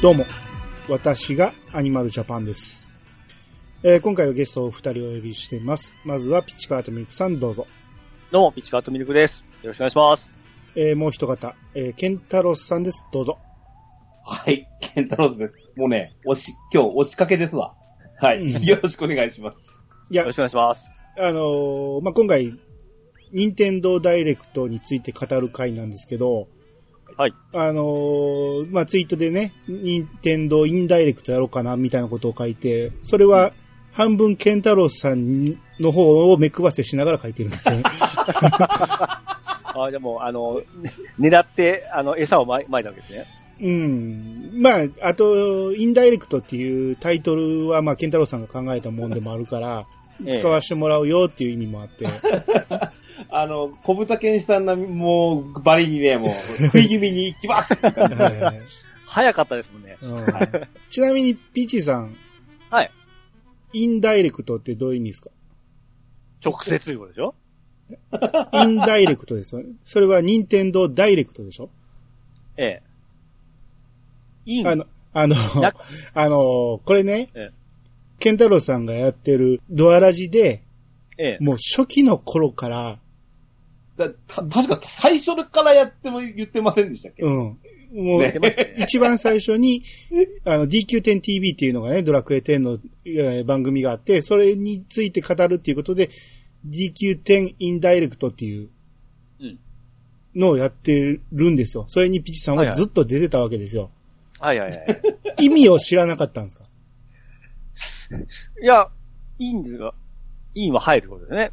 どうも、私がアニマルジャパンです。えー今回はゲストをお二人お呼びしています。まずはピッチカートミルクさんどうぞ。どうも、ピッチカートミルクです。よろしくお願いします。えーもう一方、えーケンタロスさんです。どうぞ。はい、ケンタロスです。もうね、押し、今日押しかけですわ。はい、うんよろしくお願いします。いやよろしくお願いします。あのーまあ、今回、任天堂ダイレクトについて語る回なんですけど、はい。あのーまあ、ツイートでね、任天堂インダイレクトやろうかな、みたいなことを書いて、それは、半分ケンタロスさんの方を目配せしながら書いてるんですよね。あ、でも、あの、ね狙って、あの、餌をまいたわけですね。うん。まあ、あと、インダイレクトっていうタイトルは、まあ、ケンタロウさんが考えたもんでもあるから、ええ使わせてもらうよっていう意味もあって。あの、小豚健士さんの、もう、バリにね、もう、食い気味に行きます 早かったですもんね。うんちなみに、ピーチさん。はい。インダイレクトってどういう意味ですか？直接ということでしょ？インダイレクトですよね。それは任天堂ダイレクトでしょ？ええ。いいあの、あのな、あの、これね、ええケンタロウさんがやってるドアラジで、ええ。もう初期の頃から、だた確か最初からやっても言ってませんでしたっけ、うん。もう、ね。一番最初に、あの、DQ10TV っていうのがね、ドラクエ10のえー番組があって、それについて語るっていうことで、DQ10 インダイレクトっていううんのをやってるんですよ。それにピチさんはずっと出てたわけですよ。はいはいはい。意味を知らなかったんですか？いや、いいんが、いいは入ることですね。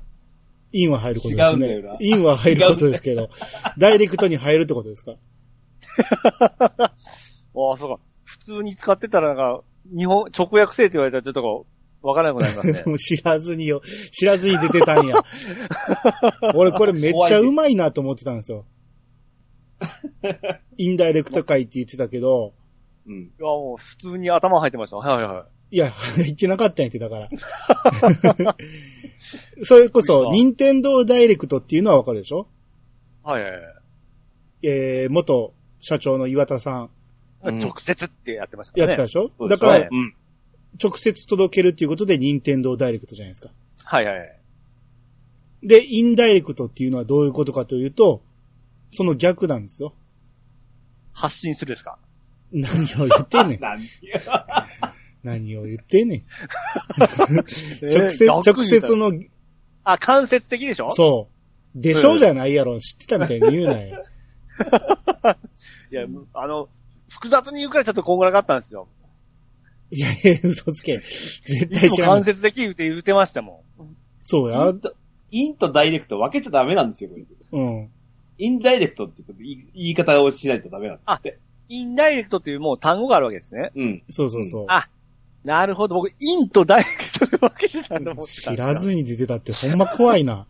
インは入ることですね。インは入ることですけど、ダイレクトに入るってことですか？ああ、そうか。普通に使ってたらなんか、日本、直訳せえって言われたらちょっとこう、わからなくなりますね。もう知らずによ、知らずに出てたんや。俺これめっちゃうまいなと思ってたんですよ。インダイレクト会って言ってたけど、うん。いや、もう普通に頭入ってました。はいはいはい。いや、言ってなかったんやって、だから。それこそ、任天堂ダイレクトっていうのはわかるでしょ？はいはいはい。えー、元社長の岩田さんうん直接ってやってましたね。やってたでしょ、だから、ねうん。直接届けるっていうことで任天堂ダイレクトじゃないですか。はいはいはい。で、インダイレクトっていうのはどういうことかというと、その逆なんですよ。発信するですか？何を言ってんねん。何何を言ってんねん。直直接、直接。の、あ、間接的でしょ？そう。でしょうじゃないやろ。知ってたみたいに言うなよ。いや、あの、複雑に言うからちょっとこんがらかったんですよ。いやいや、嘘つけ。絶対知らん間。接的言うて言うてましたもん。そうやイン。とダイレクト分けちゃダメなんですよ、これ。うん。インダイレクトって言い方をしないとダメなんですって。インダイレクトというもう単語があるわけですね。うん。そうそうそう。あなるほど。僕、インとダイレクトで分けてたんだ思ってたん知らずに出てたってほんま怖いな。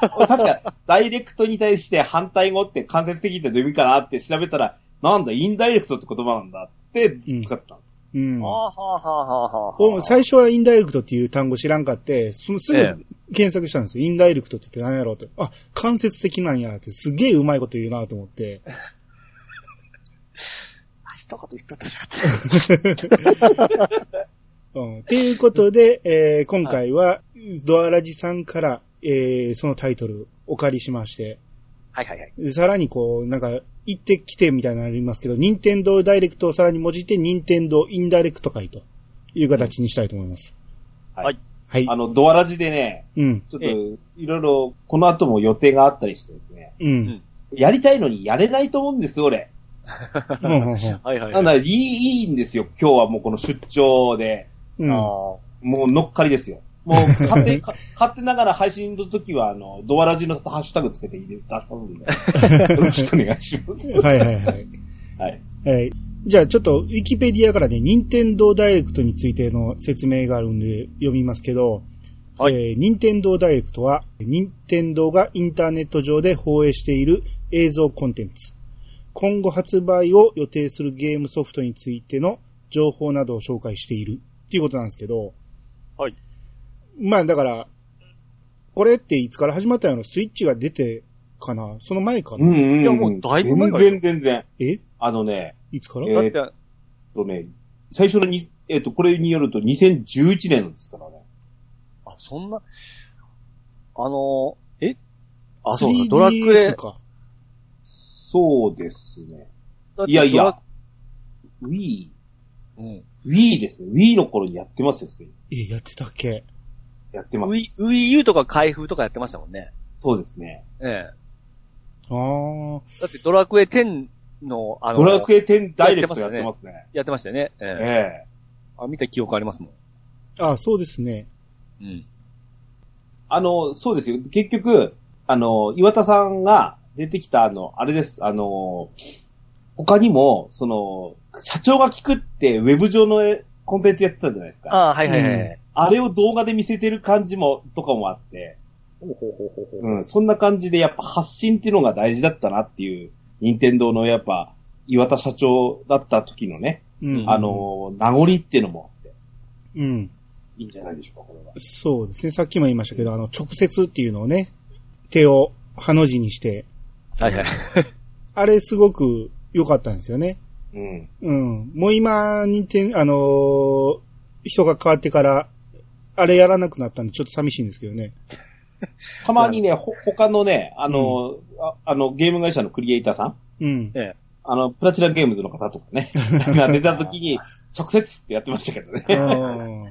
確か、ダイレクトに対して反対語って間接的ってどういう意味かなって調べたら、なんだ、インダイレクトって言葉なんだって使った。うん。はあ、はあはあはあはあ、お最初はインダイレクトっていう単語知らんかって、そのすえぐ検索したんですよ。インダイレクトって言って何やろうって。あ、間接的なんやって、すげえうまいこと言うなと思って。あ一言言っとったらよかった。うん。っていうことで、えー今回は、ドアラジさんから、えーそのタイトルお借りしまして、はいはいはい。でさらにこう、なんか、行ってきてみたいなのありますけど、任天堂ダイレクトをさらに文字って、任天堂インダイレクト会という形にしたいと思います。はい。はい。あの、ドアラジでね、うん。ちょっと、いろいろ、この後も予定があったりしてですね、うん。やりたいのにやれないと思うんですよ、俺。うんうんうんはいはい、なんだ、いい、いいんですよ、今日はもうこの出張で、うん。あもう乗っかりですよ。もう、勝手、か 勝手ながら配信の時は、あの、ドアラジのハッシュタグつけて入れたので、よろしくお願いします。はいはいはい。はい。はい。じゃあちょっと、ウィキペディアからね、任天堂ダイレクトについての説明があるんで読みますけど、はいえー任天堂ダイレクトは、任天堂がインターネット上で放映している映像コンテンツ。今後発売を予定するゲームソフトについての情報などを紹介しているっていうことなんですけど、はい。まあだから、これっていつから始まったのスイッチが出てかなその前かな、うんうんうん。いやもうだいぶ前全から然全然。え？あのね、いつから、えって、とね、最初のに、えっ、と、これによると2011年ですからね。あ、そんな、あの、え？あ、そうか、ドラクエ 3DS。か。そうですね。いやいや Wii、うん。Wii ですね。Wii の頃にやってますよ、それえ、やってたっけ？やってます。Wii、Wii U とか開封とかやってましたもんね。そうですね。ええ。ああ。だってドラクエ10の、あの、ドラクエ10ダイレクトやってますね。やってましたよね。ええ。ええあ、見た記憶ありますもん。あそうですね。うん。あの、そうですよ。結局、あの、岩田さんが出てきた、あの、あれです。あの、他にも、その、社長が聞くって、ウェブ上のコンテンツやってたじゃないですか。ああ、はいはいはい。うんあれを動画で見せてる感じも、とかもあって、ほうん、そんな感じでやっぱ発信っていうのが大事だったなっていう、任天堂のやっぱ、岩田社長だった時のね、うん。あ、の、名残っていうのもあって、うん。いいんじゃないでしょうか、これは。そうですね。さっきも言いましたけど、あの、直接っていうのをね、手をハの字にして、はいはい。あれすごく良かったんですよね。うん。うん。もう今にて、あのー人が変わってから、あれやらなくなったんでちょっと寂しいんですけどね。たまにね、ほ、他のね、あの、ああの、ゲーム会社のクリエイターさん？うん。ええ。あの、プラチナゲームズの方とかね、が出た時に、直接ってやってましたけどね。うん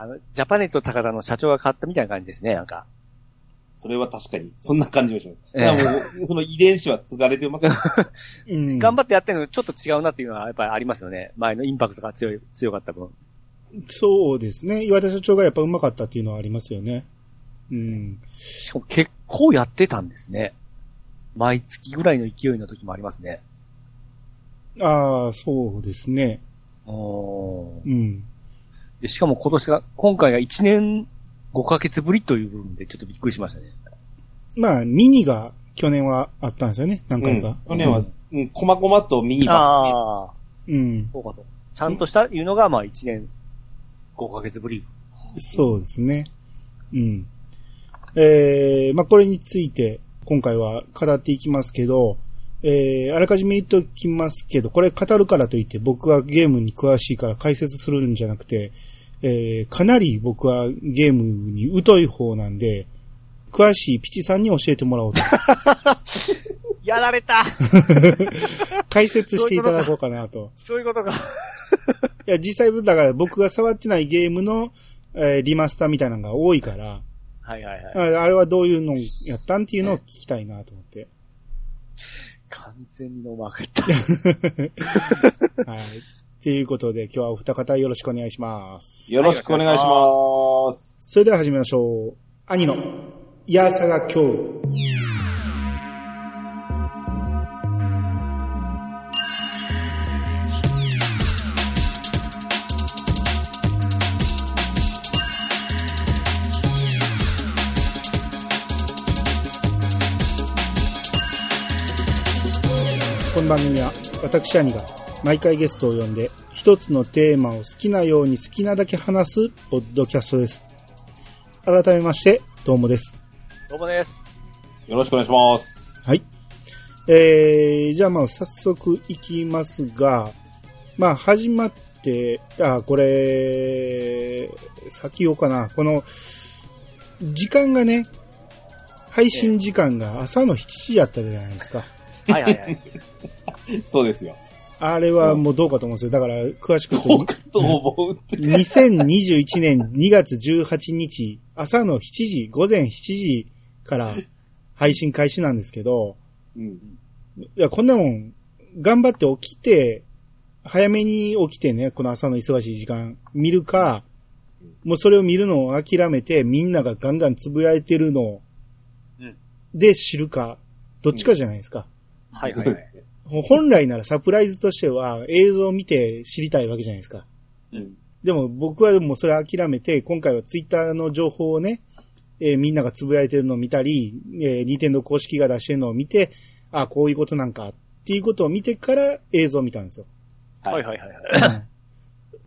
あの、ジャパネット高田の社長が買ったみたいな感じですね、なんか。それは確かに、そんな感じがします。ええだからもう、その遺伝子は継がれてますよ。うん。頑張ってやってるのちょっと違うなっていうのはやっぱりありますよね。前のインパクトが強い、強かった分。そうですね。岩田社長がやっぱ上手かったっていうのはありますよね。うん。しかも結構やってたんですね。毎月ぐらいの勢いの時もありますね。ああ、そうですね。うん。でしかも今年が、今回が1年5ヶ月ぶりという部分でちょっとびっくりしましたね。まあ、ミニが去年はあったんですよね。何回か。去年は、うん、こまごまとミニバああ、うん。そうかそう。ちゃんとしたいうのがまあ1年5ヶ月ぶり。そうですね。うん。えー、まあ、これについて、今回は語っていきますけど、えー、あらかじめ言っておきますけど、これ語るからといって僕はゲームに詳しいから解説するんじゃなくて、えー、かなり僕はゲームに疎い方なんで、詳しいピチさんに教えてもらおうと。やられた 解説していただこうかなと。そういうことか。いや、実際、だから僕が触ってないゲームの、えーリマスターみたいなのが多いから、はいはいはい。ああれはどういうのやったんっていうのを聞きたいなと思って。完全に飲まれた。はい。ということで、今日はお二方よろしくお願いします。よろしくお願いします。それでは始めましょう。兄の、いやさが今日。この番組は私兄が毎回ゲストを呼んで一つのテーマを好きなように好きなだけ話すポッドキャストです。改めまして、どうもです。どうもです。よろしくお願いします。はい。えー、じゃあまあ早速いきますが、まあ始まって、あ、これ、先言おうかな。この、時間がね、配信時間が朝の7時やったじゃないですか。はいはいはい。そうですよ。あれはもうどうかと思うんですよ。だから、詳しくどうかと思うって。2021年2月18日、朝の7時、午前7時から配信開始なんですけど、うん。いや、こんなもん、頑張って起きて、早めに起きてね、この朝の忙しい時間、見るか、もうそれを見るのを諦めて、みんながガンガンつぶやいてるのうんで知るか、どっちかじゃないですか。はいはいはい。本来ならサプライズとしては映像を見て知りたいわけじゃないですか。うん。でも僕はもうそれ諦めて、今回はツイッターの情報をね、えーみんながつぶやいてるのを見たり、えー、ニンテンドー公式が出してるのを見て、あこういうことなんかっていうことを見てから映像を見たんですよ。はいはいはいはい。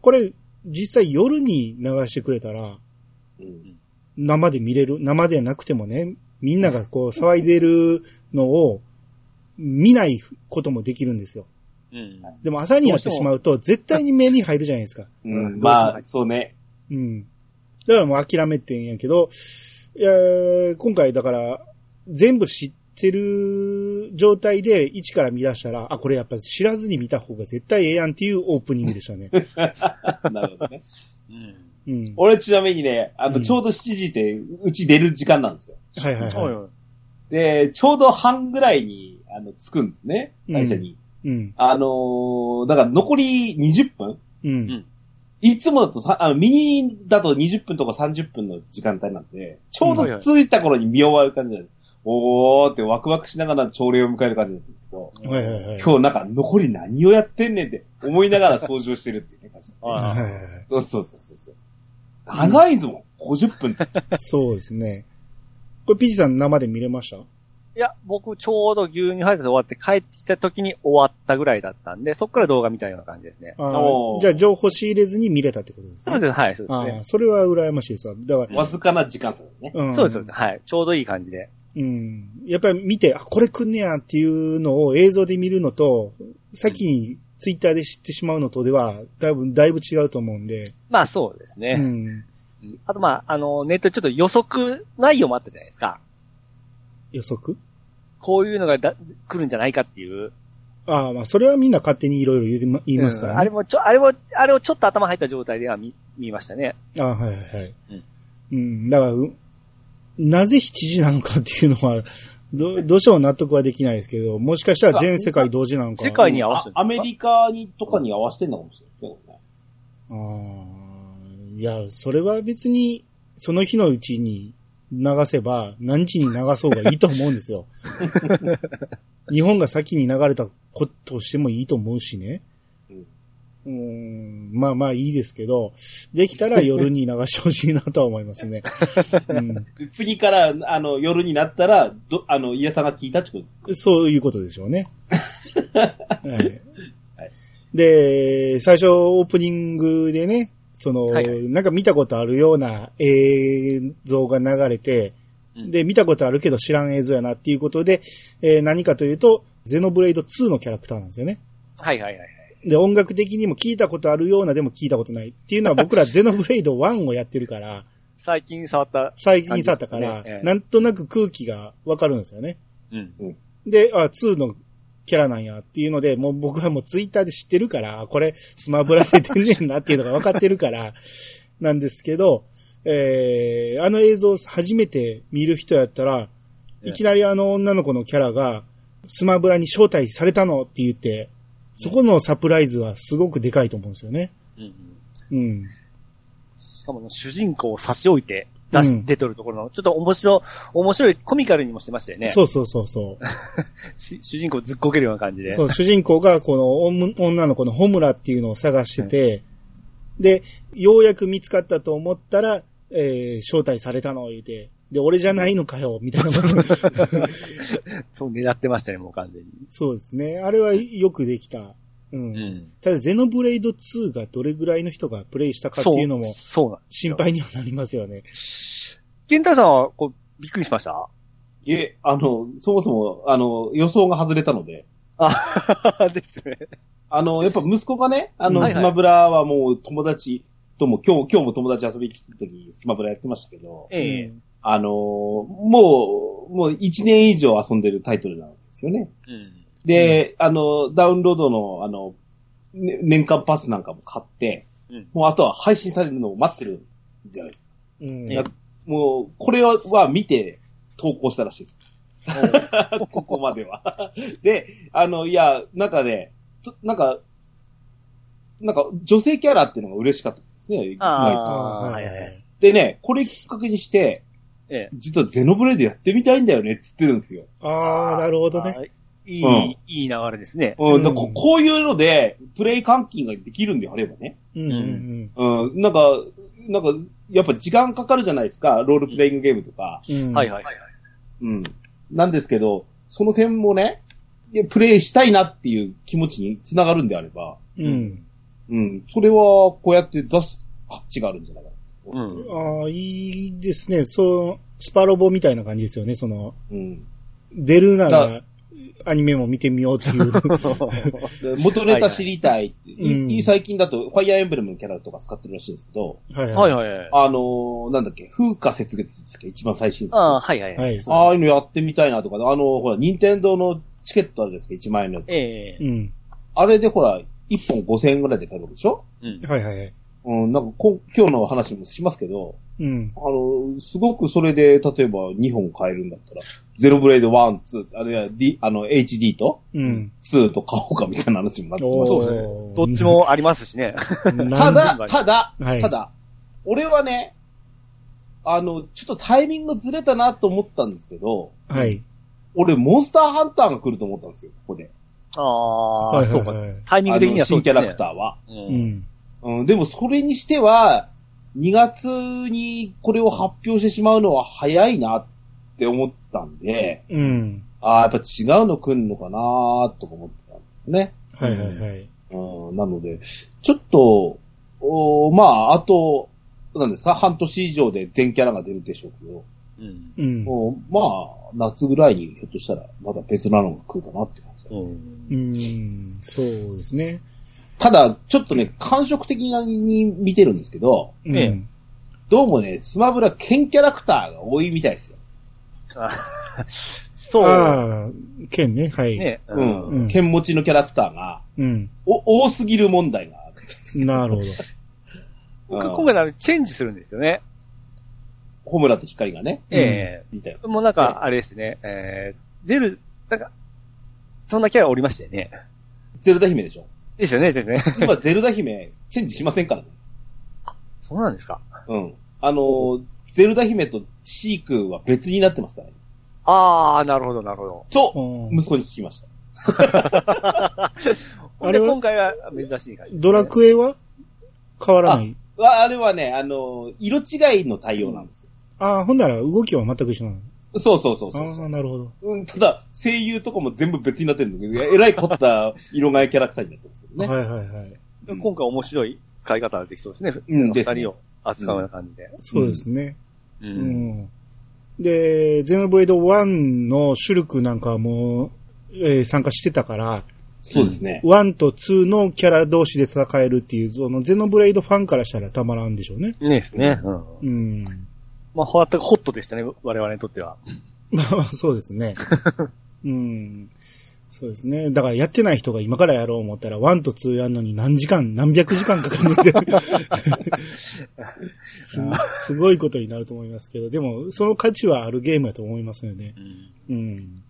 これ、実際夜に流してくれたら、うん。生で見れる、生でなくてもね、みんながこう騒いでるのを見ないこともできるんですよ。うん。でも朝にやってしまうと絶対に目に入るじゃないですか。うん、うんまあ、そうね。うん。だからもう諦めてんやけど、いやー今回だから、全部知ってる状態で一から見出したら、あ、これやっぱ知らずに見た方が絶対ええやんっていうオープニングでしたね。なるほどね。うん。うん。俺ちなみにね、あの、うんちょうど7時って、うち出る時間なんですよ。はいはいはい。はいで、ちょうど半ぐらいに、あの、着くんですね。会社に。うん。あのーだから残り20分うん。いつもだとさ、あの、ミニだと20分とか30分の時間帯なんで、ちょうど着いた頃に見終わる感じなんです。おーってワクワクしながら朝礼を迎える感じなんですけど、はいはいはい。今日なんか残り何をやってんねんって思いながら掃除をしてるっていうね、感じ。そうそうそうそうそう。長いぞもん、50分って。そうですね。これピチさん生で見れました？いや、僕ちょうど牛乳配達終わって帰ってきた時に終わったぐらいだったんで、そっから動画見たような感じですね。あおーーじゃあ情報仕入れずに見れたってことですね。そうです、はい、そうですあねあ、。それは羨ましいですわ。だから、わずかな時間差だね。うんそうです、そうです。はい。ちょうどいい感じで。うん。やっぱり見て、あ、これ来んねやっていうのを映像で見るのと、先にツイッターで知ってしまうのとでは、だいぶ、だいぶ違うと思うんで。まあそうですうね。んあとまあ、あの、ネットでちょっと予測内容もあったじゃないですか。予測？こういうのがだ来るんじゃないかっていう。ああ、まあ、それはみんな勝手にいろいろ言いま言いますからね。うんあれもちょ、あれも、あれをちょっと頭入った状態では見、見ましたね。ああ、はいはいはい。うんうん。だから、うなぜ7時なのかっていうのは、ど、どうしても納得はできないですけど、もしかしたら全世界同時なのか。世界に合わせてアメリカにとかに合わせてんのかもしれないけどね。ああ、いや、それは別に、その日のうちに流せば、何時に流そうがいいと思うんですよ。日本が先に流れたことをしてもいいと思うしね。うーん、まあまあいいですけど、できたら夜に流してほしいなとは思いますね。うん、次から、あの、夜になったら、ど、あの、イヤさんが聞いたってことです。そういうことでしょうね。はい、で、最初オープニングでね、その、はいはいなんか見たことあるような映像が流れて、うんで、見たことあるけど知らん映像やなっていうことで、えー何かというと、ゼノブレイド2のキャラクターなんですよね。はいはいはいはい。で、音楽的にも聞いたことあるようなでも聞いたことないっていうのは 僕らゼノブレイド1をやってるから、最近触った。最近触ったから、なんとなく空気がわかるんですよね。うん。で、あ、2のキャラなんやっていうので、もう僕はもうツイッターで知ってるから、あこれスマブラで出んねんなっていうのが分かってるから、なんですけど、えー、あの映像を初めて見る人やったら、ええいきなりあの女の子のキャラが、スマブラに招待されたのって言って、そこのサプライズはすごくでかいと思うんですよね。うん。うん。しかも主人公を差し置いて出し、うん出とるところの、ちょっと面白、面白いコミカルにもしてましたよね。そうそうそうそう。し主人公ずっこけるような感じで。そう、主人公がこの女女の子のホムラっていうのを探してて、で、ようやく見つかったと思ったら、えー招待されたのを言うて、で、俺じゃないのかよ、みたいな。そう狙ってましたね、もう完全に。そうですね。あれはよくできた。うん。ん。ただ、ゼノブレイド2がどれぐらいの人がプレイしたかっていうのもそう心。配にはなりますよね。ケンタさんは、こう、びっくりしました？いえ、あの、そもそも、あの、予想が外れたので、あ、ですね。あの、やっぱ息子がね、あの、はいはいスマブラはもう友達とも、今日、今日も友達遊びに来た時にスマブラやってましたけど、ええうんあの、もう、もう1年以上遊んでるタイトルなんですよね。うん。で、あの、ダウンロードの、あの、ね年間パスなんかも買って、うんもうあとは配信されるのを待ってるんじゃないですか。うんいやもう、これはは見て投稿したらしいです。ここまでは。で、あの、いや、なんかね、となんか、なんか女性キャラっていうのが嬉しかったですね。あはいはいはいでね、これきっかけにして、ええ。実はゼノブレイドやってみたいんだよねって言ってるんですよ。ああ、なるほどね。い、うんいい流れですね。うん、ここういうので、プレイ換金ができるんであればね。うんうんうん、なんか、なんか、やっぱ時間かかるじゃないですか、ロールプレイングゲームとか。うん。うんはいはいはい。うん。なんですけど、その辺もね、いやプレイしたいなっていう気持ちにつながるんであれば、うん。うん、それはこうやって出す価値があるんじゃないかな。うん。ああ、いいですね。そう、スパロボみたいな感じですよね。その、うん。出るならだ、アニメも見てみようっていう。で 元ネタ知りたいって。はいはい最近だと、ファイアーエンブレムのキャラとか使ってるらしいんですけど、はいはいはいはい。あのーなんだっけ、風化雪月ですっけ？一番最新作。ああ、はいはいはいああいうのやってみたいなとか、あの、ほら、任天堂のチケットあるじゃないですか、1万円のやつ。ええうん。あれでほら、1本5000円ぐらいで買えるわけでしょ？うん。はいはいはい。うん、なんかこ、今日の話もしますけど、うん。あの、すごくそれで、例えば2本買えるんだったら、ゼロブレード1、2、あるいは D、あの、HD とうん。2と買おうかみたいな話にもなってますおしーどっちもありますしね。ただ、ただ、はいただ、俺はね、あの、ちょっとタイミングずれたなと思ったんですけど、はい。俺、モンスターハンターが来ると思ったんですよ、ここで。ああ、はいそうか。タイミング的にはそうあの新キャラクターは。ー。ううん。ん。うん、でもそれにしては、2月にこれを発表してしまうのは早いなって思ったんで、うん。ああ、やっぱ違うの来るのかなとか思ってたんですね。はいはいはい。うん、なので、ちょっと、おまあ、あと、なんですか、半年以上で全キャラが出るでしょうけど、うん。うまあ、夏ぐらいにひょっとしたらまだ別なのが来るかなって感じ。うん。うん。そうですね。ただ、ちょっとね、感触的に見てるんですけど、うん。ええどうもね、スマブラ剣キャラクターが多いみたいですよ。あそう。ああ、剣ね。はい。ね。う。うんん剣持ちのキャラクターが、うん。お、多すぎる問題がある。なるほど。うん今回だチェンジするんですよね。ホムラと光がね、えみたいなえ。もうなんか、あれですね。えー、出る、なんか、そんなキャラおりましたよね。ゼルダ姫でしょ。ですよね、ですよね。今、ゼルダ姫、チェンジしませんからね。そうなんですか。うん。あのー、ゼルダ姫とシークは別になってますからね。ああ、なるほど、なるほど。と、うん息子に聞きました。あれは？今回は珍しい感じ、ドラクエは？変わらないああれはね、あのー、色違いの対応なんですよ。ああ、ほんなら動きは全く一緒なの？そうそうそうそうああ、なるほど。うん、ただ、声優とかも全部別になってるんだけど、えらい凝った色替えキャラクターになってますけどね。はいはいはい。今回面白い使い方ができそうですね。うん二人を扱うような感じで。そうですね。う。うんん。で、ゼノブレード1のシュルクなんかも、えー参加してたから、そうですね。1と2のキャラ同士で戦えるっていう、そのゼノブレイドファンからしたらたまらんでしょうね。ねですね。うん。うん。まあ、ホワットホットでしたね、我々にとっては。まあ、そうですね。うん。そうですね。だからやってない人が今からやろう思ったら、1と2やるのに何時間、何百時間かかるって す。すごいことになると思いますけど、でも、その価値はあるゲームやと思いますよね。うん。うん。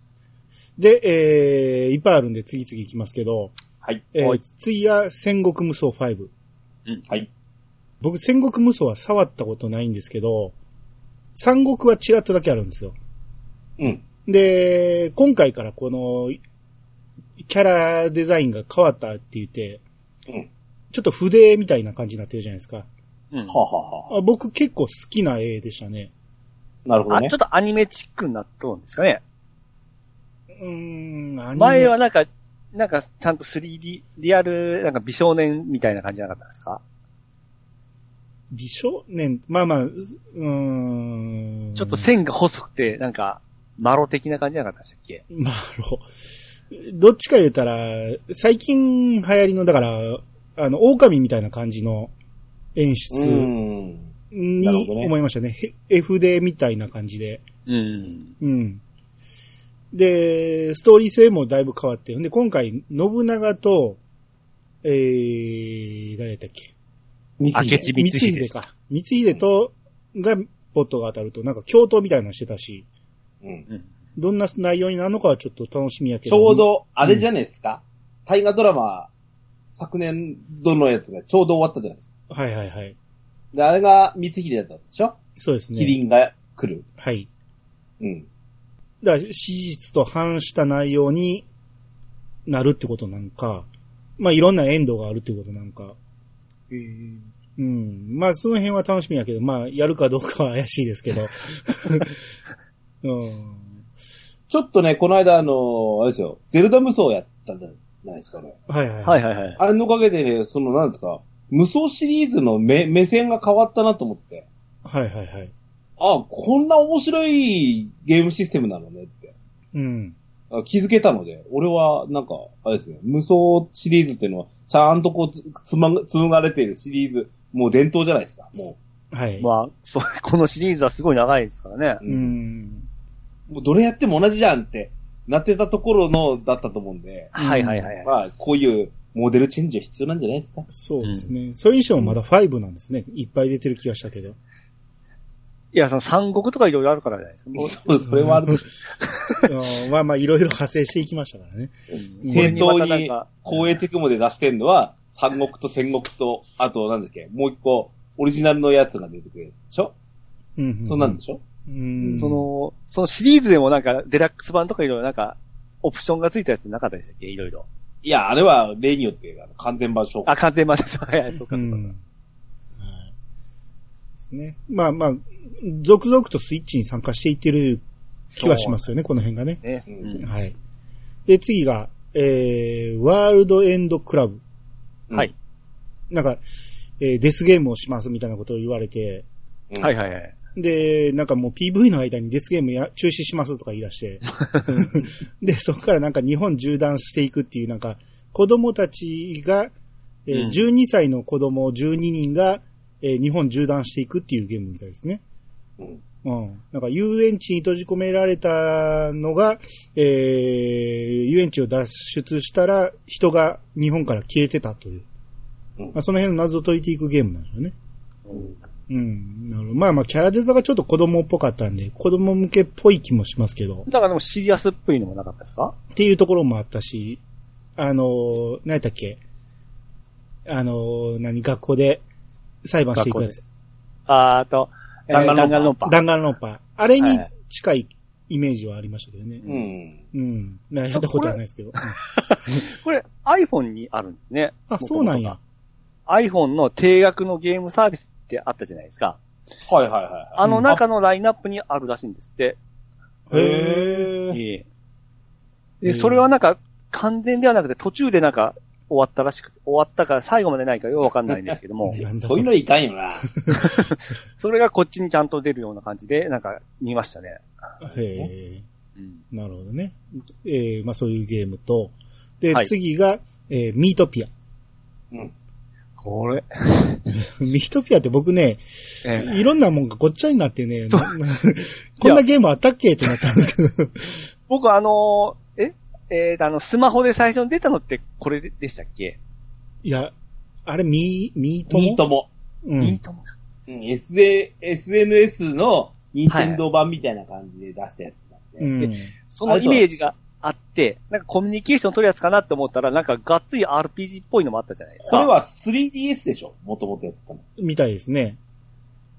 で、えー、いっぱいあるんで次々いきますけど、はい。えーはい、次は戦国無双5。はい。僕、戦国無双は触ったことないんですけど、三国はチラッとだけあるんですよ。うん。で、今回からこの、キャラデザインが変わったって言って、うん。ちょっと筆みたいな感じになってるじゃないですか。うん。はあ、はあはあ僕結構好きな絵でしたね。あ、なるほどあ、ねちょっ。とアニメチックになっとるんですかね。うーん、前はなんか、なんかちゃんと 3D、リアル、なんか美少年みたいな感じじゃなかったですか？美少年、まあまあ、うーん。ちょっと線が細くて、なんか、マロ的な感じじゃなかったでしたっけ？まあ、あの、どっちか言ったら、最近流行りの、だから、あの、狼みたいな感じの演う出に思いましたね。へ絵筆みたいな感じで。うん。うん。で、ストーリー性もだいぶ変わってる。んで、今回、信長と、えー、誰だっけ？明明智光秀ですか。光秀と、が、ポットが当たると、なんか、共闘みたいなのしてたし、うん。うん。どんな内容になるのかはちょっと楽しみやけど。ちょうど、あれじゃないですか。大河ドラマ、昨年度のやつがちょうど終わったじゃないですか。はいはいはい。で、あれが光秀だったんでしょ？そうですね。キリンが来る。はい。うん。だから、史実と反した内容になるってことなんか、まあ、いろんなエンドがあるってことなんか、うん。まあ、その辺は楽しみやけど、まあ、やるかどうかは怪しいですけど。うん。ちょっとね、この間あの、あれですよ、ゼルダ無双やったんじゃないですかね。はいはい。はいはいはい。あれのおかげでね、その、なんですか、無双シリーズの目、目線が変わったなと思って。はいはいはい。あ、こんな面白いゲームシステムなのねって。うん。あ気づけたので、俺はなんか、あれですね、無双シリーズっていうのは、ちゃんとこうつ、つま、紡がれているシリーズ、もう伝統じゃないですか、もはい。まあ、そう、このシリーズはすごい長いですからね。う。う。ん。もうどれやっても同じじゃんって、なってたところの、だったと思うんで、はいはいはいはい。まあ、こういうモデルチェンジは必要なんじゃないですか。そうですね。それにしてもまだ5なんですね。いっぱい出てる気がしたけど。いや、その三国とかいろいろあるからじゃないですか。も うそう、それはあるまあまあ、いろいろ派生していきましたからね。うん正当にか、光栄テクモで出してんのは、三国と戦国と、あと、なんだっけ、もう一個、オリジナルのやつが出てくるでしょ、うんそんなんでしょ？うん。その、そのシリーズでもなんか、デラックス版とかいろいろなんか、オプションがついたやつなかったでしたっけ？いろいろ。いや、あれは例によって、あの完全版紹介。あ、鑑定まで。はいはい、そうかそうか。うん。はい。ですね。まあまあ、続々とスイッチに参加していってる気はしますよね、この辺がね。ね。ううんん。はい。で、次が、えー、ワールドエンドクラブ。うんはい。なんか、えーデスゲームをしますみたいなことを言われて、うんはいはいはい。で、なんかもう PV の間にデスゲームや中止しますとか言い出して、で、そこからなんか日本縦断していくっていうなんか、子供たちが、えーうん12歳の子供12人が、えー日本縦断していくっていうゲームみたいですね。うんうん。なんか遊園地に閉じ込められたのが、えー遊園地を脱出したら人が日本から消えてたという。うんまあ、その辺の謎を解いていくゲームなんですよね。うんうん。なるほど。まあまあ、キャラデザがちょっと子供っぽかったんで、子供向けっぽい気もしますけど、だからでもシリアスっぽいのもなかったですか？っていうところもあったし、あのー、何やったっけ？あのー、何、学校で裁判していくやつ。あーあと、えー弾丸論破弾丸論破。あれにはい近いイメージはありましたけどね。うん。うん。まあやったことはないですけど。う んこれ iPhone にあるんですね。あ、そうなんや。iPhone の定額のゲームサービスってあったじゃないですか。はいはいはい。あの中のラインナップにあるらしいんですって。へえ。ええへで、えそれはなんか、完全ではなくて途中でなんか終わったらしくて、終わったから最後までないかよくわかんないんですけども、なんだそういうのいかんよな。それがこっちにちゃんと出るような感じで、なんか見ましたね。へえ。うん、なるほどね。えー、まあそういうゲームと、で、はい次が、えー、ミートピア。うん。これ、ミートピアって僕ね、ええいろんなもんがごっちゃになってね、な こんなゲームあったっけ？ってなったんですけど。僕あのーえ？えーとあの、スマホで最初に出たのってこれでしたっけ？いや、あれ、ミー、ミートもミートも。うん。いいと思う。うん、SA、SNS の任天堂版みたいな感じで出したやつなんで。うん。そのイメージがあって、なんかコミュニケーション取るやつかなって思ったら、なんかがっつり RPG っぽいのもあったじゃないですか。これは 3DS でしょ？もともとやったの。みたいですね。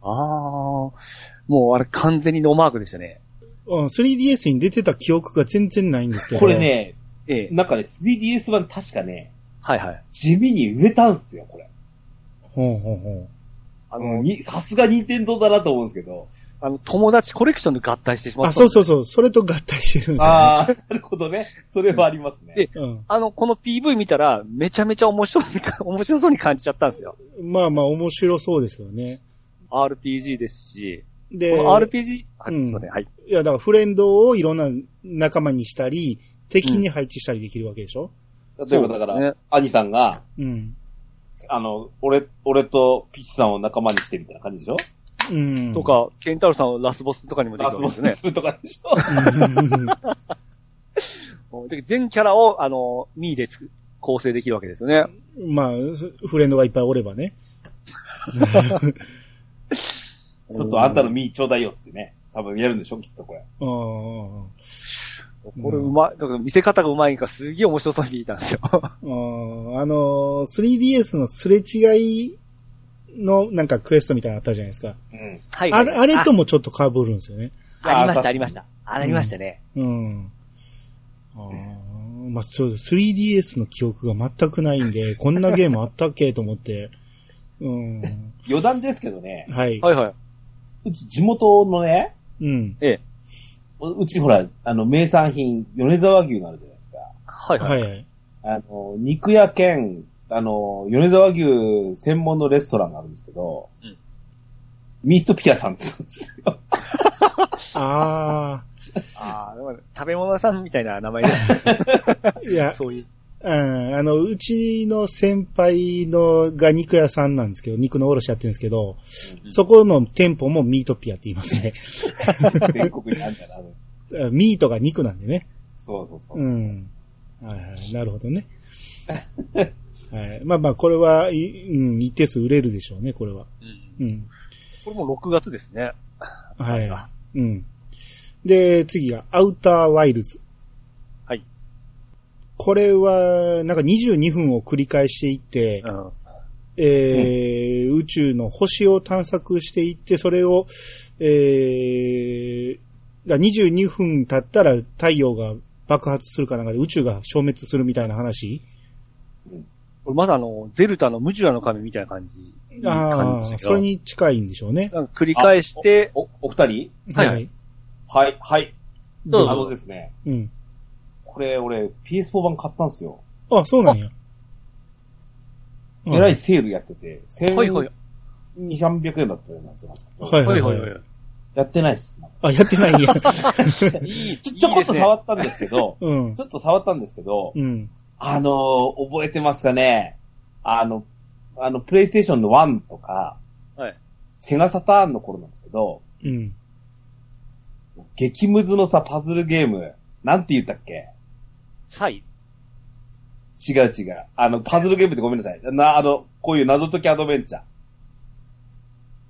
ああ、もうあれ完全にノーマークでしたね。うん、3DS に出てた記憶が全然ないんですけど。これ。ね、ええ。なんかね、3DS 版確かね、はいはい。地味に売れたんすよ、これ。ほうほうほう。あの、うんにさすが任天堂だなと思うんですけど。あの、友達コレクションで合体してしまった。あ、そうそうそう。それと合体してるんですよ、ね。ああ、なるほどね。それはありますね。でうん。あの、この PV 見たら、めちゃめちゃ面白い、面白そうに感じちゃったんですよ。まあまあ面白そうですよね。RPG ですし、で、この RPG、はい、うんはい。いや、だからフレンドをいろんな仲間にしたり、敵に配置したりできるわけでしょ？例えばだから、ね兄さんが、うん。あの、俺、俺とピッチさんを仲間にしてみたいな感じでしょ？うん。と。か、ケンタロウさんをラスボスとかにもできラスるわけですね。ボスするとかでしょ 全キャラを、あの、ミーでつく構成できるわけですよね。まあ、フレンドがいっぱいおればね。ちょっとあんたのミーちょうだいよっつってね。多分やるんでしょきっとこれ。これうまい、だから見せ方がうまいからすげえ面白そうに見えたんですよ。あのー、3DS のすれ違いのなんかクエストみたいなのあったじゃないですか。はうん。いあれ、あれともちょっと被るんですよね。ありました、あありました。ありましたね。うん。あーまあ、ちょっと 3DS の記憶が全くないんで、こんなゲームあったっけと思って。うん。余談ですけどね、はい。はいはい。うち地元のね、うん。ええ。うちほら、あの、名産品、米沢牛があるじゃないですか。はいは。はいいはい。あの、肉屋兼、あの、米沢牛専門のレストランがあるんですけど、うんミートピアさんって言うんですよ。あああ、でも食べ物屋さんみたいな名前であ、いや、そういう。うん、あの、うちの先輩のが肉屋さんなんですけど、肉の卸やってるんですけど、そこの店舗もミートピアって言いますね。全国にあんだな。ミートが肉なんでね。そうそうそう。うん。はいはい。なるほどね。はい。まあまあ、これは、いうん、一定数売れるでしょうね、これは。うんうん。これも6月ですね。はい。うん。で、次が、アウターワイルズ。はい。これは、なんか22分を繰り返していって、うん。えー宇宙の星を探索していって、それを、えー、だ22分経ったら太陽が爆発するかなんかで宇宙が消滅するみたいな話これまだあの、ゼルタのムジュラの神みたいな感じ。ああ、それに近いんでしょうね。繰り返して、お、お二人？はいはい。はい、はい。どうぞあのですね、うん。これ俺 PS4 版買ったんですよ。あ、そうなんや。えらいセールやってて、はいはい。1200、300円だったようなやはいはいはい。はいはいはい。やってないっす。あ、やってないんや。いい、ちょ、ちょこっと触ったんですけど、うんち。ょっと触ったんですけど、うん。あのー覚えてますかね？あの、あの、プレイステーションの1とか、はい。セガサターンの頃なんですけど、うん。激ムズのさ、パズルゲーム、なんて言ったっけ？サイ？違う違う。あの、パズルゲームってごめんなさい。な、あの、こういう謎解きアドベンチャ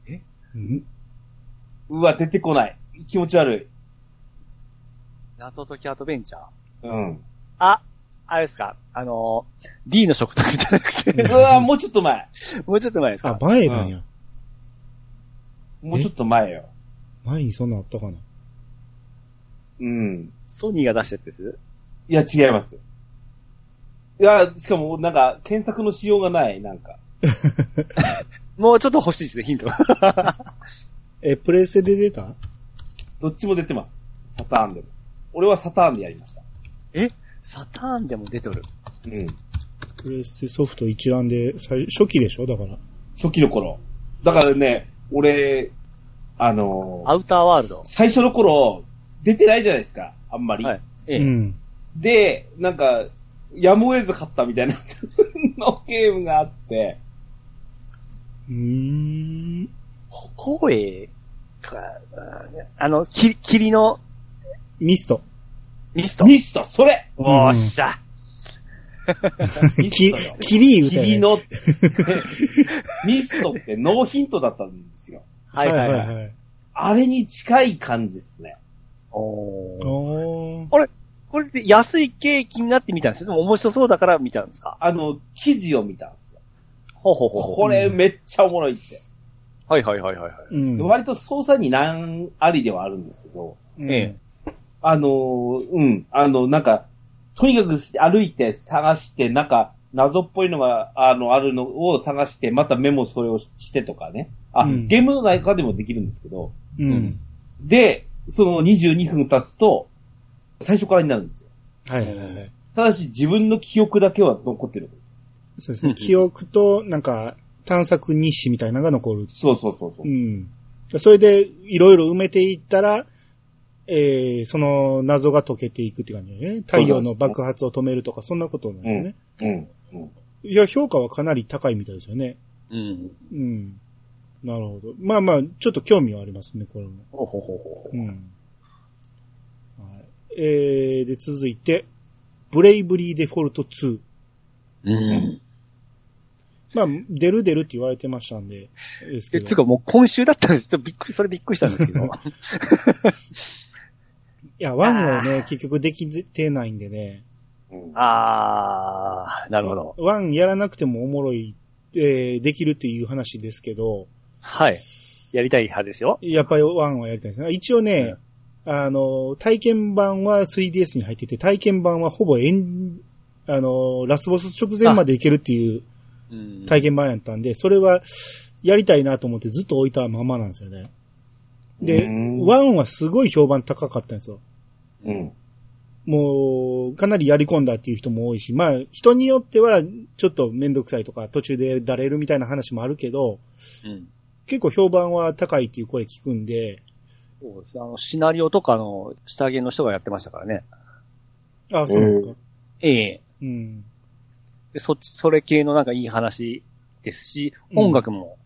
ー。うん？うわ、出てこない。気持ち悪い。謎解きアドベンチャー？うん。あ、あれですか？あのー、D の食卓じゃなくて、うわ、もうちょっと前。もうちょっと前ですあか、前なんや。もうちょっと前よ。前にそんなんあったかな？うん。ソニーが出したやつです？いや、違います。いや、しかも、なんか、検索のしようがない、なんか。もうちょっと欲しいですね、ヒント。え、プレステで出た？どっちも出てます。サターンでも。俺はサターンでやりました。え？サターンでも出とる。うん。プレステソフト一覧で、最初期でしょ？だから。初期の頃。だからね、俺、あのーアウターワールド？最初の頃、出てないじゃないですか。あんまり。はい。ええ。うん。で、なんか、やむを得ず買ったみたいなのゲームがあって、うーん。声か、あの、き、霧の？ミスト。ミスト。ミスト、それおーっしゃ。ミきストよ、キリー歌霧の、ミストってノーヒントだったんですよ。はいはいはい。はい。あれに近い感じですね。おーおー。これで安いケーキになってみたんですよ。でも面白そうだから見たんですか？あの、記事を見たんですよ。ほうほうほうほこれめっちゃおもろいって。う。はいはいはいはいはい。うん。割と操作に難ありではあるんですけど、うんえあのーうん、あの、なんか、とにかく歩いて探して、なんか、謎っぽいのが、あの、あるのを探して、またメモそれをしてとかね。あ、うんゲームの中でもできるんですけど、うん。で、その22分経つと、最初からになるんですよ。はいはいはいはい。ただし、自分の記憶だけは残ってる。そうですね。記憶と、なんか、探索日誌みたいなのが残る。そうそうそうそうう。ん。それで、いろいろ埋めていったら、えー、その謎が解けていくって感じだよね。太陽の爆発を止めるとか、そんなことなんですよね。うん。うん。いや、評価はかなり高いみたいですよね。うん。うん。なるほど。まあまあ、ちょっと興味はありますね、これも。ほうほうほうほう。うん。はい、えー、で、続いて、ブレイブリーデフォルト2。うん。まあ、出る出るって言われてましたんで、ですけえ、ど。つうかもう今週だったんです。ちょっとびっくり、それびっくりしたんですけど。いや、ワンをね、結局できてないんでね。うんあー、なるほど。ワンやらなくてもおもろい、えー、できるっていう話ですけど、はい。やりたい派ですよ。やっぱりワンはやりたいですね。一応ね、あの、体験版は 3DS に入ってて、体験版はほぼエン、あの、ラスボス直前までいけるっていううん体験版やったんで、それはやりたいなと思ってずっと置いたままなんですよね。で、うんワンはすごい評判高かったんですよ。うん。もう、かなりやり込んだっていう人も多いし、まあ、人によっては、ちょっとめんどくさいとか、途中でだれるみたいな話もあるけど、うん。結構評判は高いっていう声聞くんで、そうです。あの、シナリオとかの下着の人がやってましたからね。あ、そうですか。ええうん。で、そっち、それ系のなんかいい話ですし、うん音楽も、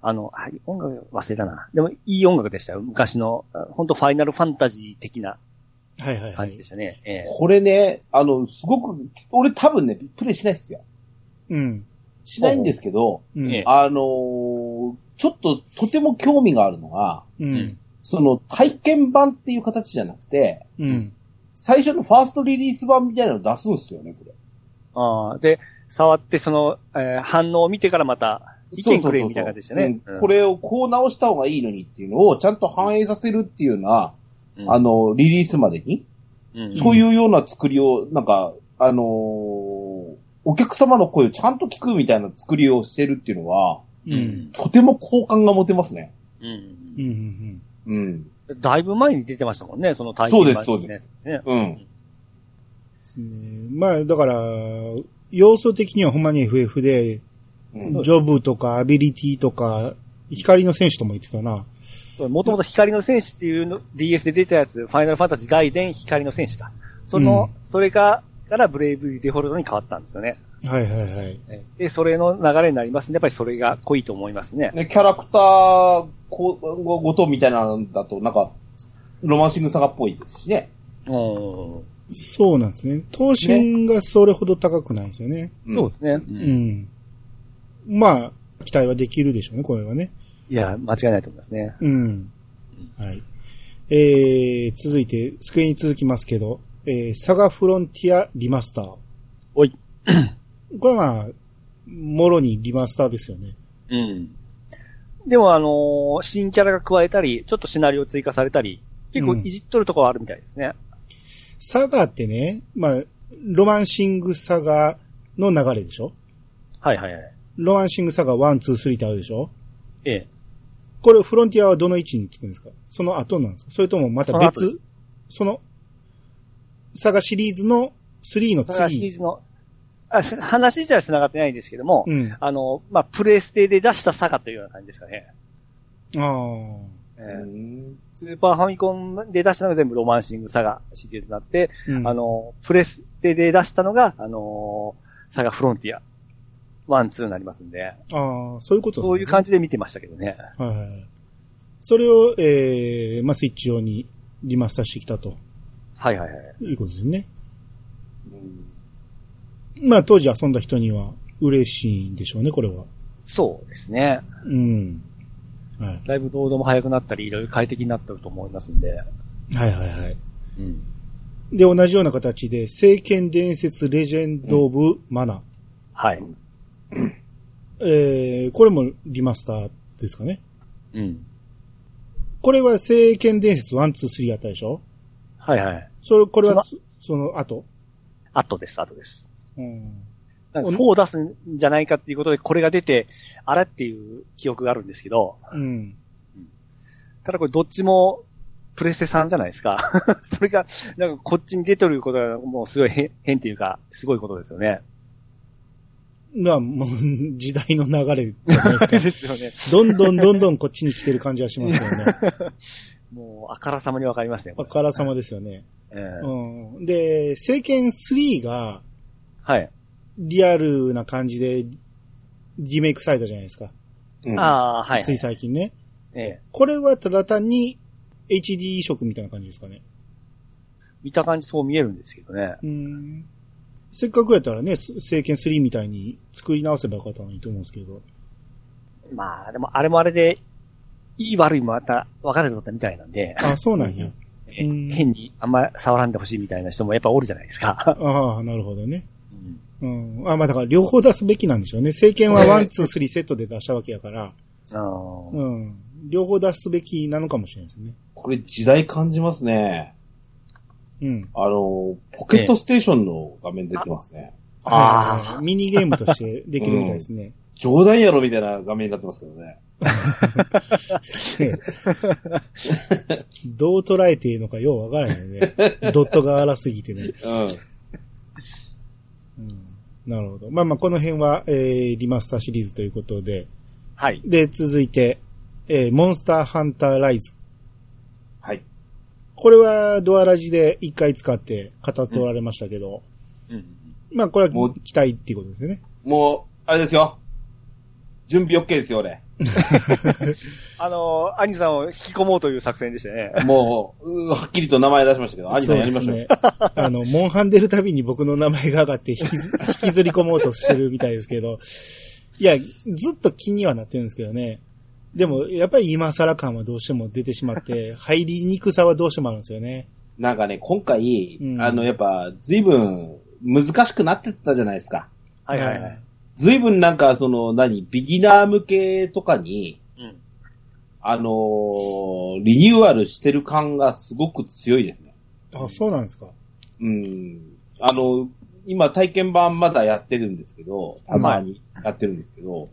あの、はい、音楽忘れたな。でも、いい音楽でしたよ。昔の、本当ファイナルファンタジー的なはいはいはい感じで。したね。ええこれね、あの、すごく、俺多分ね、プレイしないっすよ。うん。しないんですけど、うん。ええあのーちょっととても興味があるのが、うん。その体験版っていう形じゃなくて、うん。最初のファーストリリース版みたいなの出すんですよね、これ。ああ、で、触ってその、えー反応を見てからまた、意見くれみたいな感じでしたね。うんこれをこう直した方がいいのにっていうのをちゃんと反映させるっていうような、うん、あの、リリースまでに、うん、そういうような作りを、なんか、あのーお客様の声をちゃんと聞くみたいな作りをしてるっていうのは、う。うんん。とても好感が持てますね。うんうん。うん。うん。だいぶ前に出てましたもんね、その体験版、ね。そうですね。うん。ですね。まあ、だから、要素的にはほんまに FF で、うんジョブとかアビリティとか、光の戦士とも言ってたな。もともと光の戦士っていうの DS で出たやつ、ファイナルファンタジー外伝光の戦士か。その、それが、からブレイブデフォルトに変わったんですよね。はいはいはい。で、それの流れになりますんで、やっぱりそれが濃いと思いますね。ね、キャラクターこごごとみたいなのだと、なんか、ロマンシングサガっぽいですしね。うん。そうなんですね。頭身がそれほど高くないんですよね。そうですね。う。うんん。まあ、期待はできるでしょうね、これはね。いや、間違いないと思いますね。うん。はい。えー、続いて、机に続きますけど、えー、サガフロンティアリマスター。おい。これはまあ、もろにリマスターですよね。うん。でもあのー新キャラが加えたり、ちょっとシナリオ追加されたり、結構いじっとるところはあるみたいですね。サガってね、まあ、ロマンシングサガの流れでしょ？はいはいはい。ロマンシングサガ1、2、3ってあるでしょ？ええ。これフロンティアはどの位置につくんですか？その後なんですか？それともまた別？その、サガシリーズの3のだからシリーズの、あし話自体は繋がってないんですけども、うん。ああの、まあ、プレステで出したサガというような感じですかね。あ。ええうんスーパーファミコンで出したのが全部ロマンシングサガシリーズになって、うん。あの、プレステで出したのが、あのサガフロンティア、ワン、ツーになりますんで、ああ、そういうことそういう感じで見てましたけどね。じ。はいはいはい。それを、えー、まあ、スイッチ用にリマスターしてきたとはいはいはい。いうことですね。うんまあ、当時遊んだ人には嬉しいんでしょうね、これは。そうですね。うん。はい。だいぶロードも速くなったり、いろいろ快適になってると思いますんで。はいはいはい。うん。で、同じような形で、聖剣伝説レジェンド・オブ・マナー。はい。えー、これもリマスターですかね。うん。これは聖剣伝説1、2、3やったでしょ？はいはい。それ、これはつ、その後？あとです、あとです。うん。なんか4を出すんじゃないかっていうことで、これが出て、あれっていう記憶があるんですけど、うん。ただこれどっちも、プレステ3じゃないですか。それが、なんかこっちに出てることがもうすごい変変っていうか、すごいことですよね。まあ、もう、時代の流れじゃないですか。ですよね。どんどんどんどんこっちに来てる感じはしますよね。もう、あからさまにわかりますね。あからさまですよね。ええうん。で、聖剣3がはい。リアルな感じでリメイクされたじゃないですか。うんああ、はい、つい最近ね。ええこれはただ単に HD 移植みたいな感じですかね。見た感じそう見えるんですけどね。うん。せっかくやったらね、す聖剣3みたいに作り直せばよかったのにと思うんですけど。まあ、でもあれもあれで、いい悪いもまた分かれてとったみたいなんで、あ、そうなんや。変にあんま触らんでほしいみたいな人もやっぱおるじゃないですか。ああ、なるほどね。うんうん。あ、まあだから両方出すべきなんでしょうね。聖剣は1、2、3セットで出したわけやから、あーうん。両方出すべきなのかもしれないですね。これ時代感じますね。うん。あの、ポケットステーションの画面出てますね。あはいはいはいミニゲームとしてできるみたいですね。冗談やろみたいな画面になってますけどね。どう捉えていいのかようわからないよね。ドットが荒すぎてね。うん。うん。なるほど。まあまあ、この辺は、えー、リマスターシリーズということで。はい。で、続いて、えー、モンスターハンターライズ。これはドアラジで一回使って語っておられましたけど、うん。まあこれもうは期待っていうことですよね。もう、あれですよ。準備 OK ですよ、俺。あのー、兄さんを引き込もうという作戦でしたね。もう、うーはっきりと名前出しましたけど、兄さんやりましょう。そうですね。あの、モンハン出るたびに僕の名前が上がって引きず 引きずり込もうとしてるみたいですけど、いや、ずっと気にはなってるんですけどね。でも、やっぱり今更感はどうしても出てしまって、入りにくさはどうしてもあるんですよね。なんかね、今回、うんあの、やっぱ、随分難しくなってったじゃないですか。はいはいはい。随分なんか、その、何、ビギナー向けとかに、うん。あのーリニューアルしてる感がすごく強いですね。あ、そうなんですか。うん。あの、今体験版まだやってるんですけど、たまにやってるんですけど、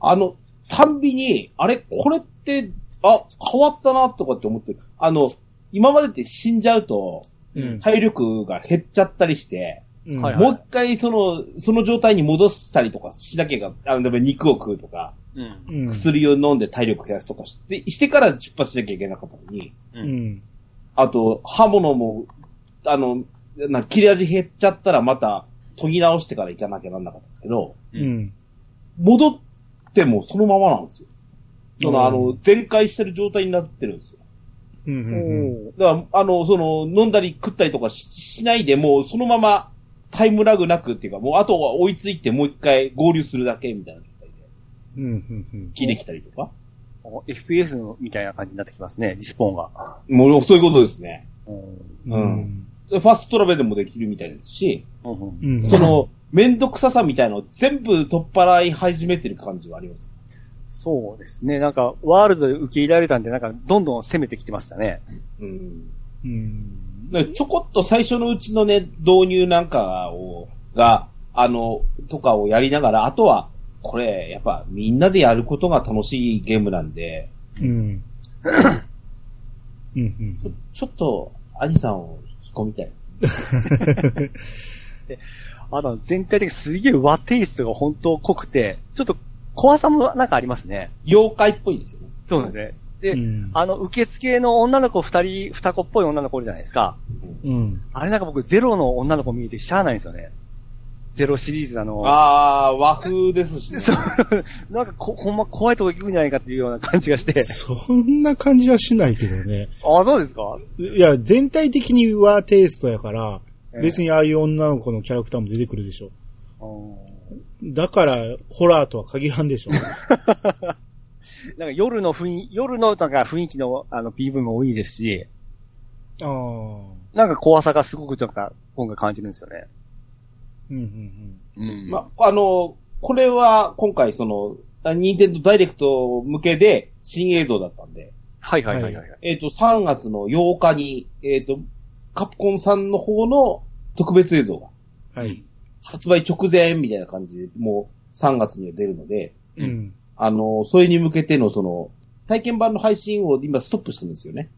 あの、たんびに、あれ、これって、あ、変わったなとかって思ってる。あの、今までって死んじゃうと、うん。体力が減っちゃったりして、うんはいもう一回その、その状態に戻したりとかしなきゃあの、でも肉を食うとか、うん。うん。薬を飲んで体力増やすとかして、してから出発しなきゃいけなかったのに、う。うんん。あと、刃物も、あの、な切れ味減っちゃったらまた研ぎ直してから行かなきゃなんなかったんですけど。戻ってもそのままなんですよ。その、うんあの、全開してる状態になってるんですよ。うん。うん。おーだから、あの、その、飲んだり食ったりとかししないで、もうそのままタイムラグなくっていうか、もうあとは追いついてもう一回合流するだけみたいな状態で、うん。うん。うん。木できたりとか。FPS のみたいな感じになってきますね、リスポーンが。もうそういうことですね。うん。うん。ファストトラベルでもできるみたいですし、うん。その、めんどくささみたいのを全部取っ払い始めてる感じはあります。そうですね。なんか、ワールドで受け入れられたんで、なんか、どんどん攻めてきてましたね。うん。うん。でちょこっと最初のうちのね、導入なんかを、が、あの、とかをやりながら、あとは、これ、やっぱみんなでやることが楽しいゲームなんで、うん。うん。うんちょちょっと、アニさんを引き込みたい。あと、全体的にすげえ和テイストが本当濃くて、ちょっと怖さもなんかありますね。妖怪っぽいですよね。そうですね。で、うんあの、受付の女の子二人、二子っぽい女の子いるじゃないですか。うん。あれなんか僕、ゼロの女の子見えてしゃあないんですよね。ゼロシリーズあの、あー、和風ですし、ね。そう、なんかこ、ほんま怖いとこ行くんじゃないかっていうような感じがして。そんな感じはしないけどね。あ、そうですか？いや、全体的にはテイストやから、ええ別にああいう女の子のキャラクターも出てくるでしょ。うんだから、ホラーとは限らんでしょ。なんか夜の雰囲、夜のなんか雰囲気のあの PV も多いですし、あなんか怖さがすごくなんか今回感じるんですよね。うん、うんま、あの、これは今回その、ニンテンドダイレクト向けで新映像だったんで、はいはいはいはい。えっ、と、3月の8日に、えっ、と、カプコンさんの方の特別映像がうん。はい。発売直前みたいな感じで、もう3月には出るので、う。うんあの、それに向けてのその、体験版の配信を今ストップしてるんですよね。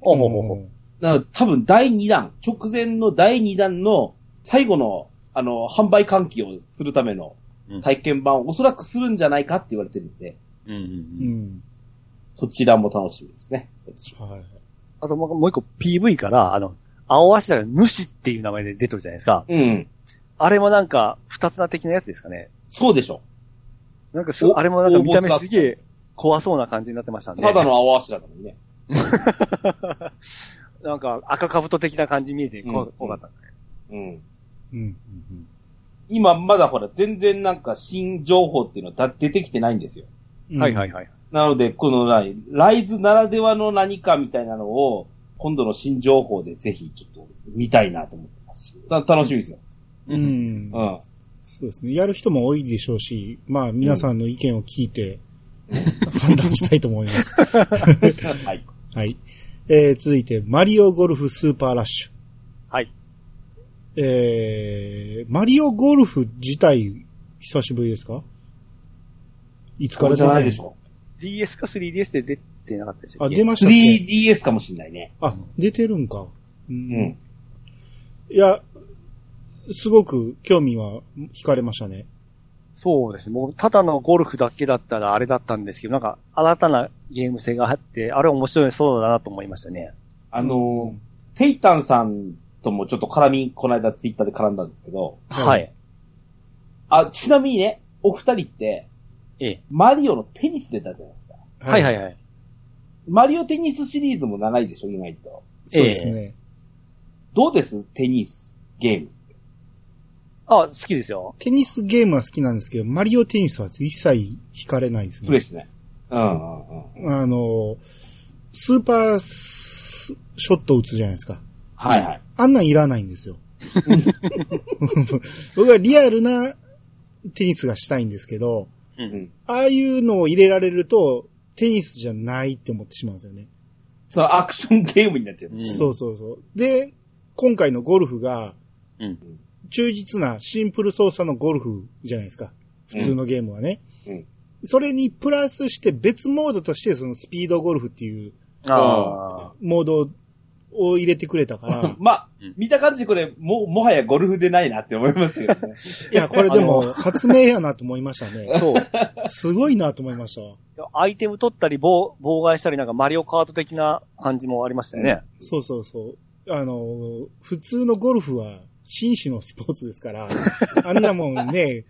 ほうほうほうほう。な多分第2弾、直前の第2弾の最後の、あの、販売喚起をするためのうん体験版をおそらくするんじゃないかって言われてるんで、うんうんううん。ん。そちらも楽しみですね。はい。あともうもう一個 PV から、あの、青足だが主っていう名前で出てるじゃないですか。うん。あれもなんか、二つな的なやつですかね。そうでしょ。なんかす、おあれもなんか見た目すげえ怖そうな感じになってましたんで。ただの青足だからね。なんか赤兜的な感じに見えて怖かったんで。うん。うん。今まだほら全然なんか新情報っていうのはだ出てきてないんですよ。うん。はいはいはい。なので、この何ライズならではの何かみたいなのを、今度の新情報でぜひちょっと見たいなと思ってます。た楽しみですよ。うん。うん。そうですね。やる人も多いでしょうし、まあ皆さんの意見を聞いて、判断したいと思います。はい。はい。えー、続いて、マリオゴルフスーパーラッシュ。はい。えー、マリオゴルフ自体、久しぶりですか？いつから？出たのゃないでしょ DS か 3DS で出てなかったでしたあ、出ましたっけ？3DS かもしんないね。あ、出てるんか。ううんん。いや、すごく興味は惹かれましたね。そうですね。もう、ただのゴルフだけだったらあれだったんですけど、なんか、新たなゲーム性があって、あれ面白いそうだなと思いましたね。あの、テイタンさんともちょっと絡み、この間ツイッターで絡んだんですけど、はい。あ、ちなみにね、お二人って、ええ。マリオのテニス出たじゃないですか。はいはいはい。マリオテニスシリーズも長いでしょ、意外と。そうですね。どうです？テニス、ゲーム。あ、好きですよ。テニスゲームは好きなんですけど、マリオテニスは一切惹かれないですね。プレスね。うんうんうん。あの、スーパースショット打つじゃないですか。はいはい。あんなんいらないんですよ。僕はリアルなテニスがしたいんですけど、う。うんん。ああいうのを入れられると、テニスじゃないって思ってしまうんですよね。そのアクションゲームになっちゃう。うんそうそうそう。で、今回のゴルフが、うん。忠実なシンプル操作のゴルフじゃないですか。普通のゲームはね。うんそれにプラスして別モードとしてそのスピードゴルフっていうああ。モードを入れてくれたから、まあうん、見た感じこれ、も、もはやゴルフでないなって思いますよね。いや、これでも発明やなと思いましたね。そう。すごいなと思いました。アイテム取ったり、妨妨害したり、なんかマリオカート的な感じもありましたよね。そうそうそう。あの、普通のゴルフは紳士のスポーツですから、あんなもんね、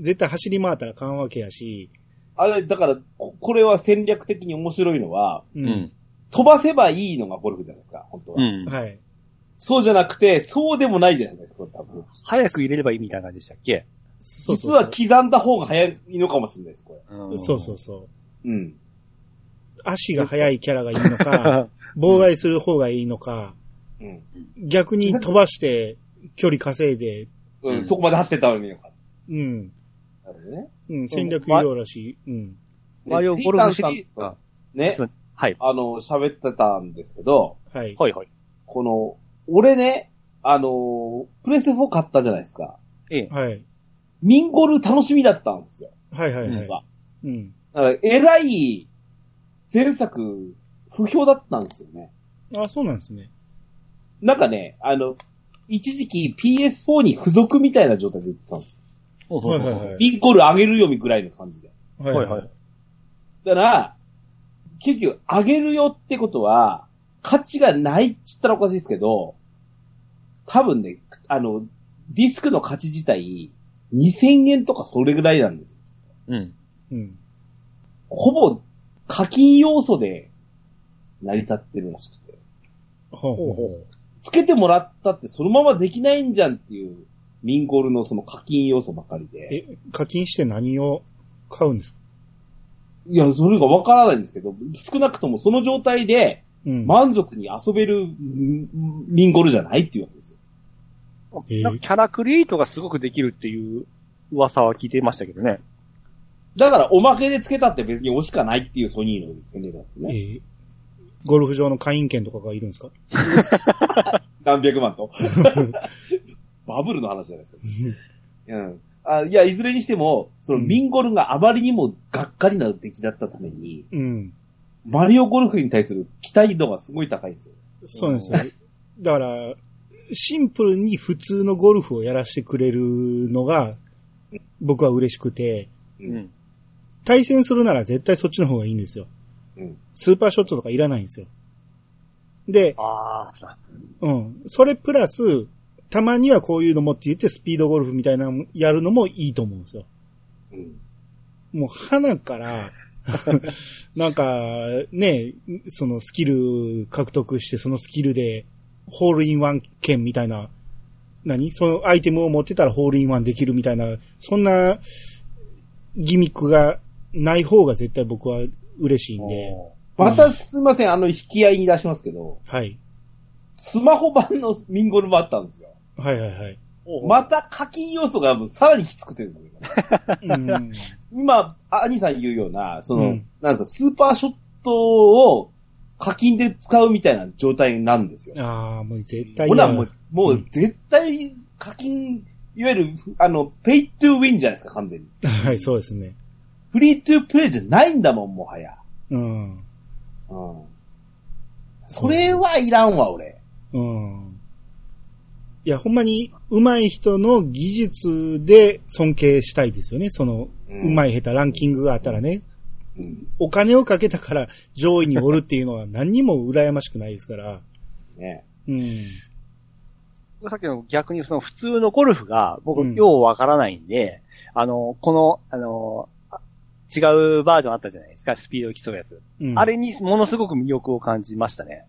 絶対走り回ったらかんわけやし、あれ、だから、ここれは戦略的に面白いのは、う。うんん。飛ばせばいいのがゴルフじゃないですか、本当は。うん。はい。そうじゃなくて、そうでもないじゃないですか、多分。早く入れればいいみたいな感じでしたっけ？そうそうそう実は刻んだ方が早いのかもしれないです、これ。うんそうそうそう。うん。足が速いキャラがいいのか、妨害する方がいいのか、うん。逆に飛ばして距離稼いで、うん、うんそこまで走ってたのによかっうん。た。なるほどね。うん、戦略いろいろらしい。うん。マリオゴルフシリーズねはい。あの、喋ってたんですけど、はい。はいはい。この、俺ね、あの、プレステ4買ったじゃないですか。ええ。はい。ミンゴル楽しみだったんですよ。はいはいはい。うん。だから、えらい、前作、不評だったんですよね。あ、そうなんですね。なんかね、あの、一時期 PS4 に付属みたいな状態で売ってたんですよ。はいはいはい。ミンゴル上げるよみぐらいの感じで。はいはいはい。だから、結局、上げるよってことは、価値がないっつったらおかしいですけど、多分ね、あの、ディスクの価値自体、2000円とかそれぐらいなんです。うん。うん。ほぼ、課金要素で成り立ってるらしくて。ほうほうほつけてもらったってそのままできないんじゃんっていう、ミンゴルのその課金要素ばかりう。で。え、課金して何を買うんですか？いや、それがわからないんですけど、少なくともその状態でうん。満足に遊べるんミンゴルじゃないっていうわけですよ。キャラクリエイトがすごくできるっていう噂は聞いてましたけどね。だから、おまけでつけたって別に惜しかないっていうソニーの戦略なんですえね。ーゴルフ場の会員権とかがいるんですか？何百万と。バブルの話じゃないですか。うん。あいや、いずれにしても、そのうんミンゴルがあまりにもがっかりな出来だったために、うん。マリオゴルフに対する期待度がすごい高いんですよ。そうなんですよ。だから、シンプルに普通のゴルフをやらせてくれるのが、僕は嬉しくて、う。うんん。対戦するなら絶対そっちの方がいいんですよ。うん。スーパーショットとかいらないんですよ。で、ああ、うん。それプラス、たまにはこういうのもって言ってスピードゴルフみたいなのやるのもいいと思うんですよ。うん。もう花から、なんか、ね、そのスキル獲得して、そのスキルで、ホールインワン券みたいな、何？そのアイテムを持ってたらホールインワンできるみたいな、そんなギミックがない方が絶対僕は嬉しいんで、またすいません、あの、引き合いに出しますけど、はい。スマホ版のミンゴルもあったんですよ。はいはいはい。また課金要素がさらにきつくてですね。うん、今、兄さん言うような、その、うんなんかスーパーショットを課金で使うみたいな状態なんですよ。ああ、もう絶対嫌ほら、もう、もう絶対課金、いわゆる、あの、ペイトゥーウィンじゃないですか、完全に。はい、そうですね。フリートゥープレイじゃないんだもん、もはや。うん。うん。それはいらんわ、俺。うん。いや、ほんまに、上手い人の技術で尊敬したいですよね。その、うん上手い下手ランキングがあったらね。うん。お金をかけたから上位におるっていうのは何にも羨ましくないですから。ね。うん。さっきの逆にその普通のゴルフが僕うんようわからないんで、あの、この、あの、あ違うバージョンあったじゃないですか、スピードを競うやつ。うんあれにものすごく魅力を感じましたね。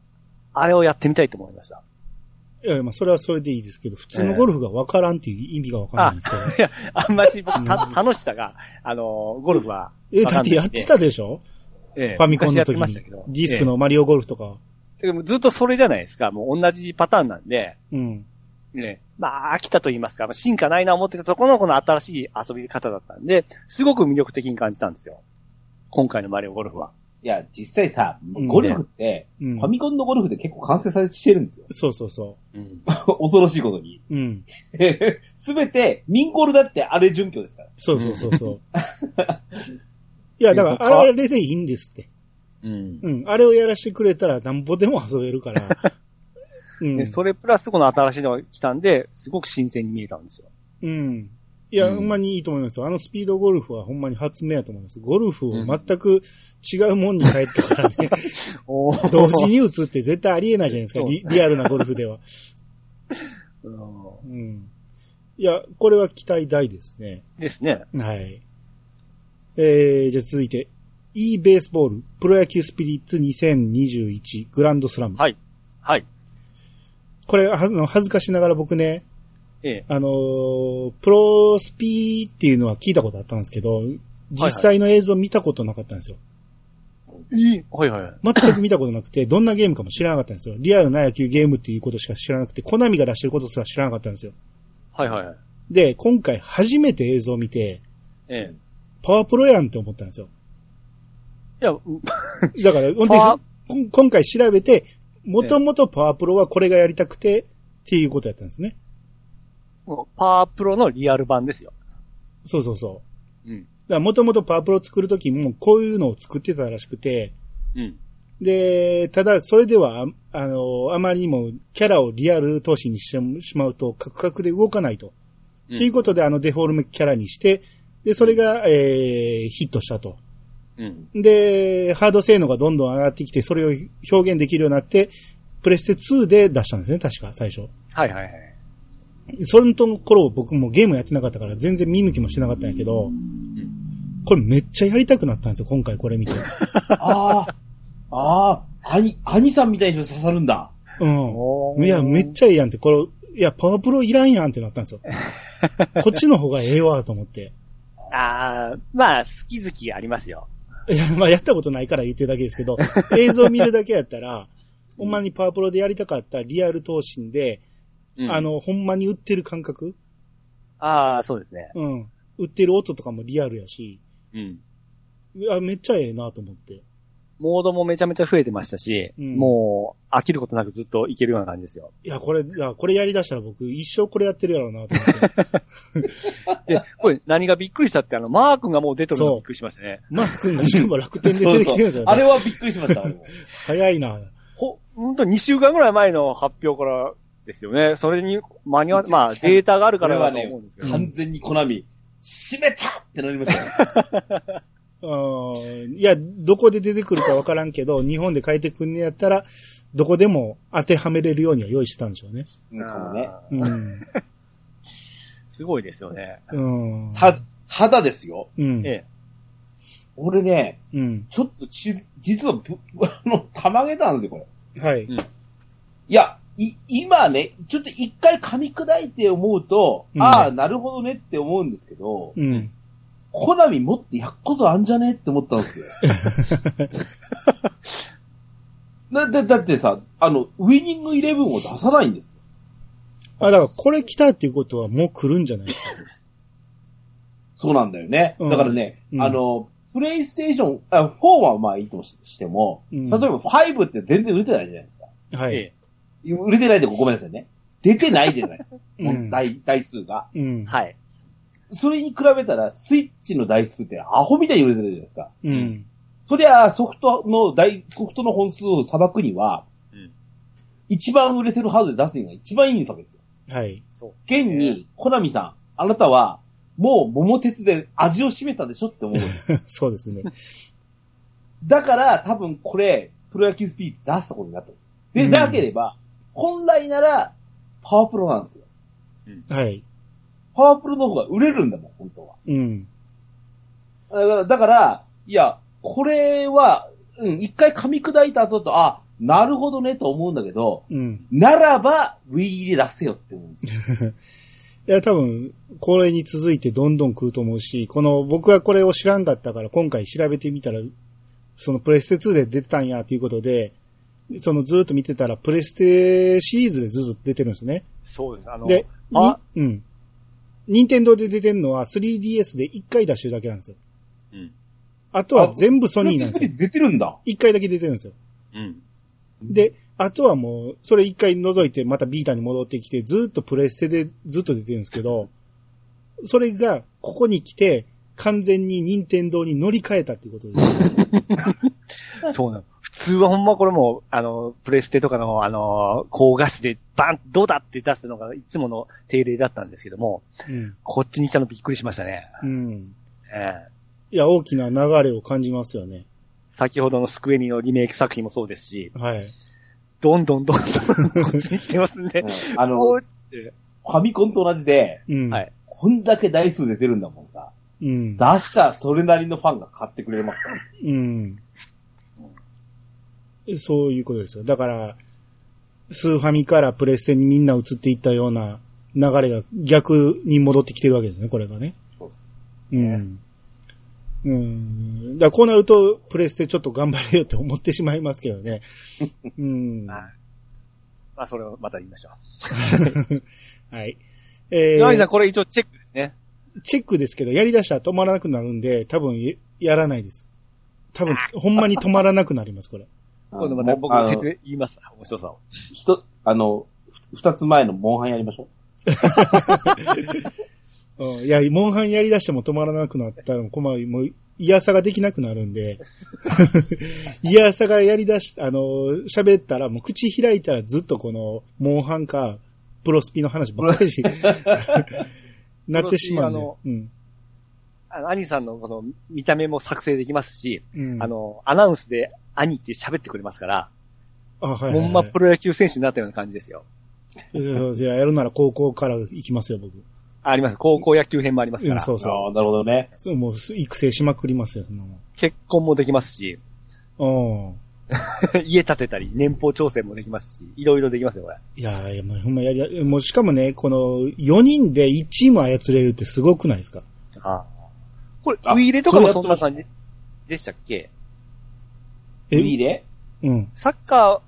あれをやってみたいと思いました。いや、まあ、それはそれでいいですけど、普通のゴルフがわからんっていう意味がわからないんですけど。いや、あんまし僕た楽しさが、あの、ゴルフは。え、だってやってたでしょ？ええファミコンの時。に。ディスクのマリオゴルフとか。ええ。でもずっとそれじゃないですか。もう同じパターンなんで、うん。ね。まあ、飽きたと言いますか、まあ進化ないな思ってたところのこの新しい遊び方だったんで、すごく魅力的に感じたんですよ。今回のマリオゴルフは。いや、実際さ、うんゴルフって、うんファ。ミコンのゴルフで結構完成されしてるんですよ。そうそうそうん。恐ろしいことに。う。うん。すべて、ミンゴルだってあれ準拠ですから。そうそうそうそう。いや、だから、あれでいいんですって。うん。うん。あれをやらせてくれたらなんぼでも遊べるから。うんで、。それプラスこの新しいのが来たんで、すごく新鮮に見えたんですよ。うん。いや、うんほんまにいいと思いますよ。あのスピードゴルフはほんまに発明やと思います。ゴルフを全く違うもんに変えてからね、お同時に打つって絶対ありえないじゃないですか。リリアルなゴルフでは。うんうん。いや、これは期待大ですね。ですね。はい。えー、じゃあ続いて、e ベースボールプロ野球スピリッツ2021グランドスラム。はい。はい。これ、はあの恥ずかしながら僕ね、ええ。あのープロスピーっていうのは聞いたことあったんですけど、実際の映像見たことなかったんですよ。いい。はいはい。全く見たことなくて、どんなゲームかも知らなかったんですよ。リアルな野球ゲームっていうことしか知らなくて、コナミが出してることすら知らなかったんですよ。はいはい。で、今回初めて映像を見て、ええ。パワープロやんって思ったんですよ。いや、うん だから、ほんでパワーこん今回調べて、もともとパワープロはこれがやりたくて、っていうことやったんですね。パワープロのリアル版ですよ。そうそうそう。うん。だからもともとパワープロ作るときもこういうのを作ってたらしくて、うん。で、ただそれでは、ああの、あまりにもキャラをリアル投資にしてしまうと、カクカクで動かないと。うんっていうことで、あのデフォルメキャラにして、で、それが、えー、ヒットしたと。うん。で、ハード性能がどんどん上がってきて、それを表現できるようになって、プレステ2で出したんですね、確か、最初。はいはいはい。それの頃僕もゲームやってなかったから全然見向きもしてなかったんやけど、これめっちゃやりたくなったんですよ、今回これ見て。ああ、ああ、兄、兄さんみたいに刺さるんだ。うん。いや、めっちゃいいやんって、これ、いや、パワープロいらんやんってなったんですよ。こっちの方がええわ、と思って。ああ、まあ、好き好きありますよ。いや、まあ、やったことないから言ってるだけですけど、映像見るだけやったら、ほんまにパワープロでやりたかったリアル闘神で、うんあ、の、ほんまに売ってる感覚？ああ、そうですね。うん。売ってる音とかもリアルやし、うん。いや、めっちゃええなと思って。モードもめちゃめちゃ増えてましたし、うんもう、飽きることなくずっといけるような感じですよ。いや、これ、いや、これやり出したら僕一生これやってるやろうなと思って。で、これ何がびっくりしたって、あの、マー君がもう出てるのびっくりしましたね。マー君がしかも楽天で出てきてるんですよね。あれはびっくりしました、早いな。ほ、ほんと2週間ぐらい前の発表からですよね。それに間に合わ、まあ、データがあるからだと思うんですけど。完全にコナミ、閉めたってなりましたよ。うんいや、どこで出てくるかわからんけど、日本で書いてくんねやったら、どこでも当てはめれるようには用意してたんでしょうね。すごいですよね。うん。た、ただですよ。うん。ええ。俺ね、うん。ちょっとち、実はぶ、あの、たまげたんですよ、これ。はい。うんいや、い、今ね、ちょっと一回噛み砕いて思うと、うんああ、なるほどねって思うんですけど、うん。コナミもっとやっことあんじゃねって思ったんですよ。だ、だ、だってさ、あの、ウィニングイレブンを出さないんですよ。あ、だからこれ来たっていうことはもう来るんじゃないですか。そうなんだよね。うんだからね、うんあの、プレイステーション、あ、4はまあいいとしても、うん例えば5って全然売れてないじゃないですか。はい。え売れてないでごめんなさいね。出てないじゃないですか。うん台、台数が。うんえ。。はい。それに比べたら、スイッチの台数ってアホみたいに売れてるじゃないですか。うん。そりゃ、ソフトの台、ソフトの本数を裁くには、うん一番売れてるハードで出すのが一番いいわけですよ。はい。そう。現に、コナミさん、あなたは、もう桃鉄で味を占めたでしょって思う。そうですね。だから、多分これ、プロ野球スピーチ出すことになったんです。で、うんなければ、本来なら、パワープロなんですよ。はい。パワープロの方が売れるんだもん、本当は。うん。だから、だからいや、これは、うん、一回噛み砕いた後だと、あ、なるほどねと思うんだけど、うん。ならば、Wii で出せよって思うんですよ。いや、多分、これに続いてどんどん来ると思うし、この、僕はこれを知らんかったから、今回調べてみたら、そのプレステ2で出てたんや、ということで、そのずっと見てたら、プレステシリーズでずっと出てるんですね。そうです。あの、で、あにうん。任天堂で出てるのは 3DS で1回出してるだけなんですよ。うん。あとは全部ソニーなんですよ。出てるんだ。1回だけ出てるんですよ。うん。で、あとはもう、それ1回除いてまたビータに戻ってきて、ずっとプレステでずっと出てるんですけど、それが、ここに来て、完全に任天堂に乗り換えたっていうことで。そうなの。普通はほんまこれも、あの、プレステとかの、あの、高画質でバンどうだって出すのがいつもの定例だったんですけども、うん。こっちに来たのびっくりしましたね。うん。ええいや、大きな流れを感じますよね。先ほどのスクエニのリメイク作品もそうですし、はい。どんどんどんどんこっちに来てますんで。あの、おファミコンと同じで、うん。はい。こんだけ台数で出るんだもんさ。うん。出したらそれなりのファンが買ってくれますから。うん。そういうことですよ。だから、スーファミからプレステにみんな移っていったような流れが逆に戻ってきてるわけですね、これがね。そうですうん。うん。だこうなると、プレステちょっと頑張れよって思ってしまいますけどね。うん。はいまあ、それをまた言いましょ はい。う。え山口さん、ー、これ一応チェックですね。チェックですけど、やり出したら止まらなくなるんで、多分ややらないです。多分、ほんまに止まらなくなります、これ。今度また僕あの説明言います。面白さを。ひと、あの、ふ二つ前のモンハンやりましょう んいや、モンハンやり出しても止まらなくなったら困る。もう、嫌さができなくなるんで、嫌さがやり出し、あの、喋ったら、もう口開いたらずっとこの、モンハンか、プロスピの話ばっかりし、なってしまうんで。プロうん。あの、兄さんのこの見た目も作成できますし、うん。あ、の、アナウンスで兄って喋ってくれますから、あ、はいはい、ほはい。んまプロ野球選手になったような感じですよ。いやいや、やるなら高校から行きますよ、僕。あります。高校野球編もありますから。うんそうそう。ああ、なるほどね。そうもう、育成しまくりますよ、そんな結婚もできますし。うん。家建てたり、年俸調整もできますし、いろいろできますよ、これ。いやいや、もうほんまやりや、もうしかもね、この4人で1チーム操れるってすごくないですか？ああ。これ、ウあィーレとかもそんな感じでしたっけ？え Wii で？サッカー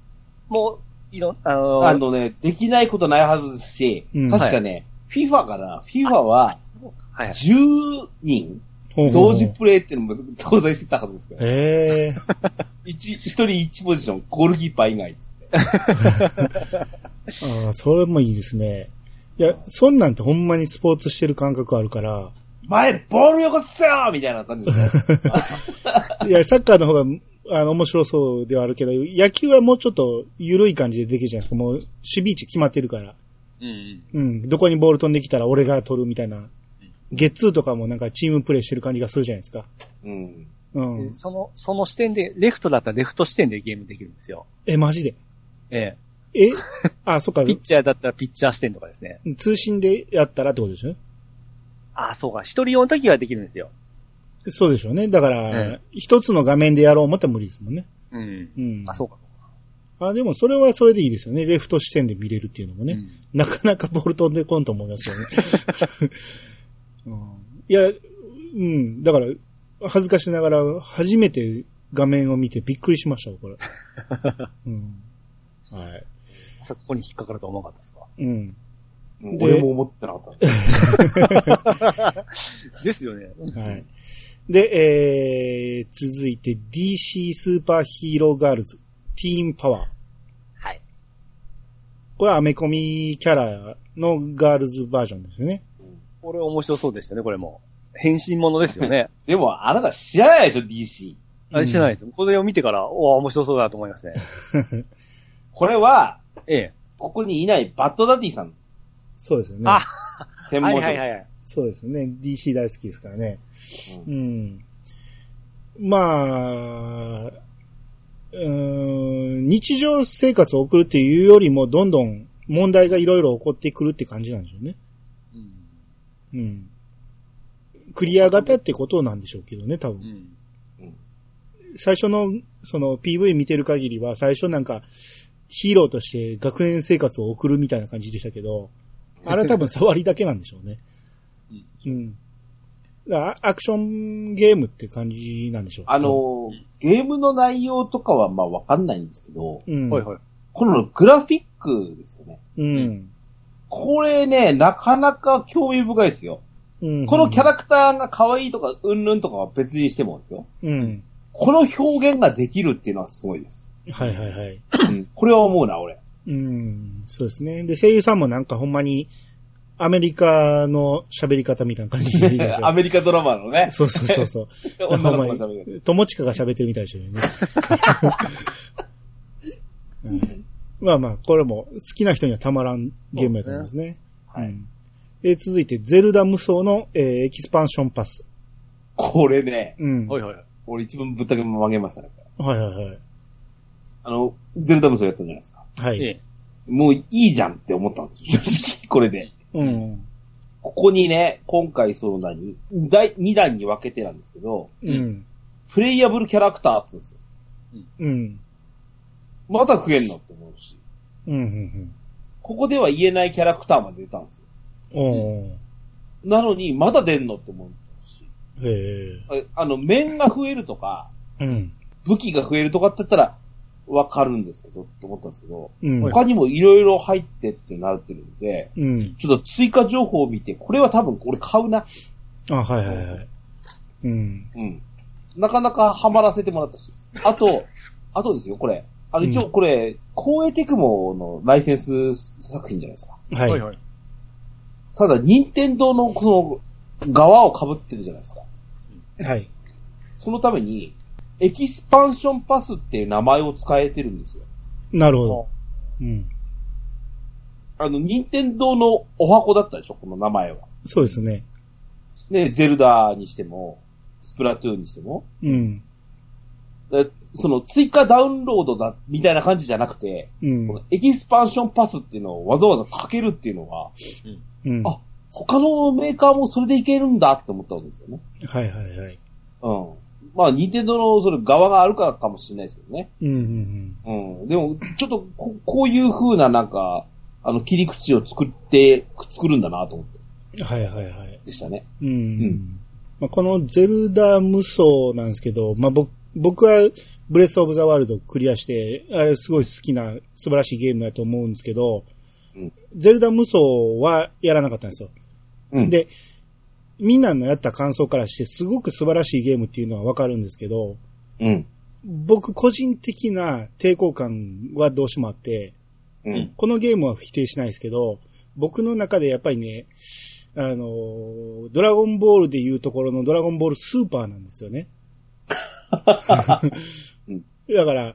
も、いろ、あのーあのね、できないことないはずですし、うん確かね、FIFA かな ?FIFA ははいはい。10人同時プレイっていうのも搭載してたはずですけど、ええ 一一人一ポジション、ゴールキーパー以外っつって。ああ、それもいいですね。いや、そんなんてほんまにスポーツしてる感覚あるから、前、ボールよこせよみたいな感じですね。いや、サッカーの方が、あの、面白そうではあるけど、野球はもうちょっと緩い感じでできるじゃないですか。もう、守備位置決まってるから。うん。うん。どこにボール飛んできたら俺が取るみたいな。ゲッツーとかもなんかチームプレイしてる感じがするじゃないですか。うん。うんで。その、その視点で、レフトだったらレフト視点でゲームできるんですよ。え、マジで？ええあ、そっかえ。ピ。ッチャーだったらピッチャー視点とかですね。通信でやったらってことでしょああ、そうか。一人用の時はできるんですよ。そうでしょうね。だから、え一つの画面でやろう思ったら無理ですもんね。うん。うん。あ、そうか。あ、でもそれはそれでいいですよね。レフト視点で見れるっていうのもね。うんなかなかボール飛んでこんと思いますけどね。うん、いや、うん。だから、恥ずかしながら初めて画面を見てびっくりしましたよ、これ。うん。はい。まさかここに引っかかるとは思わなかったですか？うん。で俺も思ってなかった。ですよね。はい。で、えー、続いて DC スーパーヒーローガールズ、ティーンパワー。はい。これはアメコミキャラのガールズバージョンですよね。これ面白そうでしたね、これも。変身ものですよね。でも、あなた知らないでしょ、DC。あれしてないです。これを見てから、お面白そうだと思いますね。これは、ええ。ここにいないバッドダディさん、そうですよね。あ、は い専門職。はいはい。そうですね。DC 大好きですからね。うん。まあ、うーん、日常生活を送るっていうよりも、どんどん問題がいろいろ起こってくるって感じなんでしょうね。うん。うん。クリア型ってことなんでしょうけどね、多分。うん。最初の、その PV 見てる限りは、最初なんか、ヒーローとして学園生活を送るみたいな感じでしたけど、あれは多分 触りだけなんでしょうね。うん。アクションゲームって感じなんでしょう？あの、ゲームの内容とかはまあわかんないんですけど、うん。はいはい。このグラフィックですよね。うん。これね、なかなか興味深いですよ。うん。このキャラクターが可愛いとか、うんぬんとかは別にしてもですよ。うん。この表現ができるっていうのはすごいです。はいはいはい。うんこれは思うな、俺。うん。そうですね。で、声優さんもなんかほんまに、アメリカの喋り方みたいな感じでいいでしょアメリカドラマのね。そうそうそうそう。女の子の喋友近が喋ってるみたいでしょうね。うん まあまあ、これも好きな人にはたまらんゲームやと思いますね。はいうんで続いて、ゼルダ無双の、えーエキスパンションパス。これね、うん。はいはい。俺一番ぶったけ曲げましたね。はいはいはい。あの、ゼルダ無双やったじゃないですか。はい。ええ。もういいじゃんって思ったんですよ、正直。これで。うん。ここにね、今回その何？第2弾に分けてなんですけど、うん。プレイヤブルキャラクターって言うんですよ。うん。また増えんのって思うし。うん。うん。ここでは言えないキャラクターまで出たんですよ。おー。なのに、まだ出んのって思うし。へえ。ああの、面が増えるとか、うん。武器が増えるとかって言ったら、わかるんですけど、って思ったんですけど、うん。他にもいろいろ入ってってなってるんで、うん。ちょっと追加情報を見て、これは多分俺買うな。あ、はいはいはい。うん。うん。なかなかハマらせてもらったし。あと、あとですよ、これ。あの、一応これ、コーエーテクモのライセンス作品じゃないですか。はい。はいはい。ただ、任天堂のこの、側を被ってるじゃないですか。はい。そのために、エキスパンションパスっていう名前を使えてるんですよ。なるほど。うん。あの、任天堂の十八番だったでしょ、この名前は。そうですね。ね、ゼルダにしても、スプラトゥーンにしても。うん。えその追加ダウンロードだ、みたいな感じじゃなくて、うんこの。エキスパンションパスっていうのをわざわざかけるっていうのは、うん。あ他のメーカーもそれでいけるんだって思ったわけですよね。はいはいはい。うん。まあ、任天堂のそれ側があるからかもしれないですけどね。うんうんうん。でも、ちょっとこ、こういう風ななんか、あの、切り口を作って、作るんだなと思って、うん。はいはいはい。でしたね。うん。んまあ、このゼルダ無双なんですけど、まあ、僕、僕はブレスオブザワールドクリアして、あれすごい好きな素晴らしいゲームだと思うんですけど、うんゼルダ無双はやらなかったんですよ。うん。で、みんなのやった感想からしてすごく素晴らしいゲームっていうのはわかるんですけど、うん。僕個人的な抵抗感はどうしてもあって、うん。このゲームは否定しないですけど、僕の中でやっぱりね、あの、ドラゴンボールでいうところのドラゴンボールスーパーなんですよね。う んだから。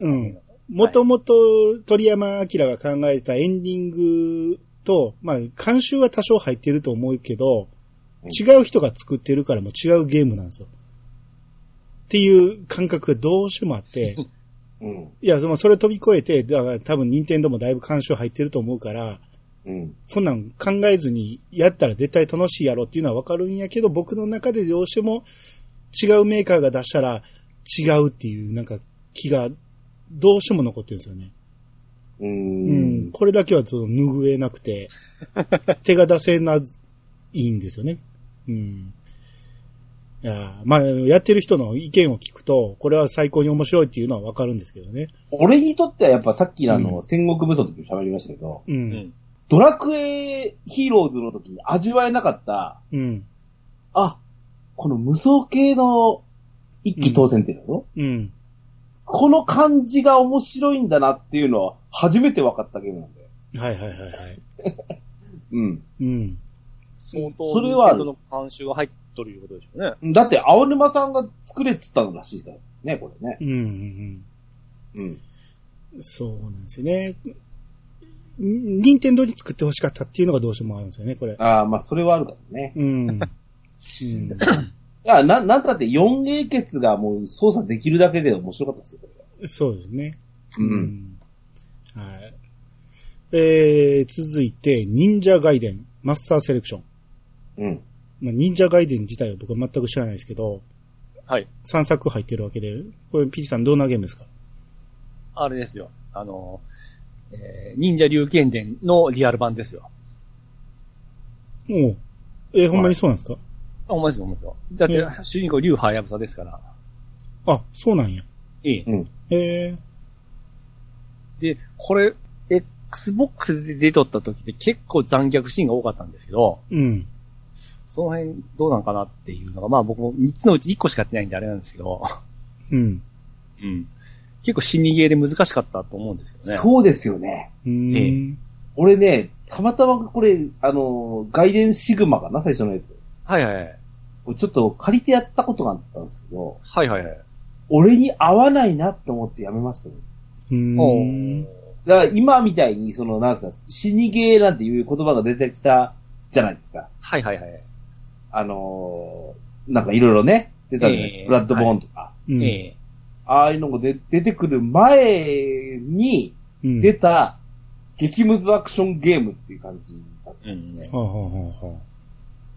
うん。もともと鳥山明が考えたエンディングと、まあ、監修は多少入ってると思うけど、うん違う人が作ってるからもう違うゲームなんですよ。っていう感覚がどうしてもあって、うん。いや、そのそれ飛び越えて、だから多分任天堂もだいぶ監修入ってると思うから、うん。そんなん考えずにやったら絶対楽しいやろっていうのはわかるんやけど、僕の中でどうしても違うメーカーが出したら違うっていうなんか気がどうしても残ってるんですよね。ううん。ん。これだけはちょっと拭えなくて、手が出せないいんですよね。うん。いやまあ、やってる人の意見を聞くと、これは最高に面白いっていうのはわかるんですけどね。俺にとってはやっぱさっきのあの、うん戦国武装の時も喋りましたけど、う。うんん。ドラクエヒーローズの時に味わえなかった、うん。あ、この無双系の一気当選っていうの、うん。この感じが面白いんだなっていうのは初めて分かったゲームなんで。はいはいはいはい。うん。うん。相当、それは任天堂の監修が入っとるいうことでしょうね。だって、青沼さんが作れって言ったのらしいからね、これね。うんうんうん。うん。そうなんですよね。ん任天堂に作ってほしかったっていうのがどうしてもあるんですよね、これ。ああ、まあ、それはあるからね。うん。うん。いや、な、なんだって 4A ケツがもう操作できるだけで面白かったですよ、こそうですね。うん。はい。えー、続いて、忍者ガイデン、マスターセレクション。うん。まあ、忍者ガイデン自体は僕は全く知らないですけど、はい。3作入ってるわけで、これ、ピーチさんどんなゲームですか？あれですよ。あの、えー忍者竜剣伝のリアル版ですよ。おうえーほんまにそうなんですか、あ、ほんまですよ、ほんまですよ。だってえ、主人公竜ハヤブサですから。あ、そうなんや。ええ。うん。えで、これ、Xbox で出とった時って結構残虐シーンが多かったんですけど、ー、うん。その辺どうなんかなっていうのが、まあ僕も3つのうち1個しかやってないんであれなんですけど、うん。うん。結構死にゲーで難しかったと思うんですけどね。そうですよね。うーん。俺ね、たまたまこれ、あの、外伝シグマかな、最初のやつ。はいはいはい。ちょっと借りてやったことがあったんですけど、はいはいはい。俺に合わないなって思ってやめましたね。うん。だから今みたいに、その、なんですか、死にゲーなんていう言葉が出てきたじゃないですか。はいはいはい。あのーなんかいろいろね、出たじゃないですか。ええブラッドボーンとか。うん。ええああいうのが出出てくる前にうん。出た激ムズアクションゲームっていう感じだった。うんね。はあ、はあはあは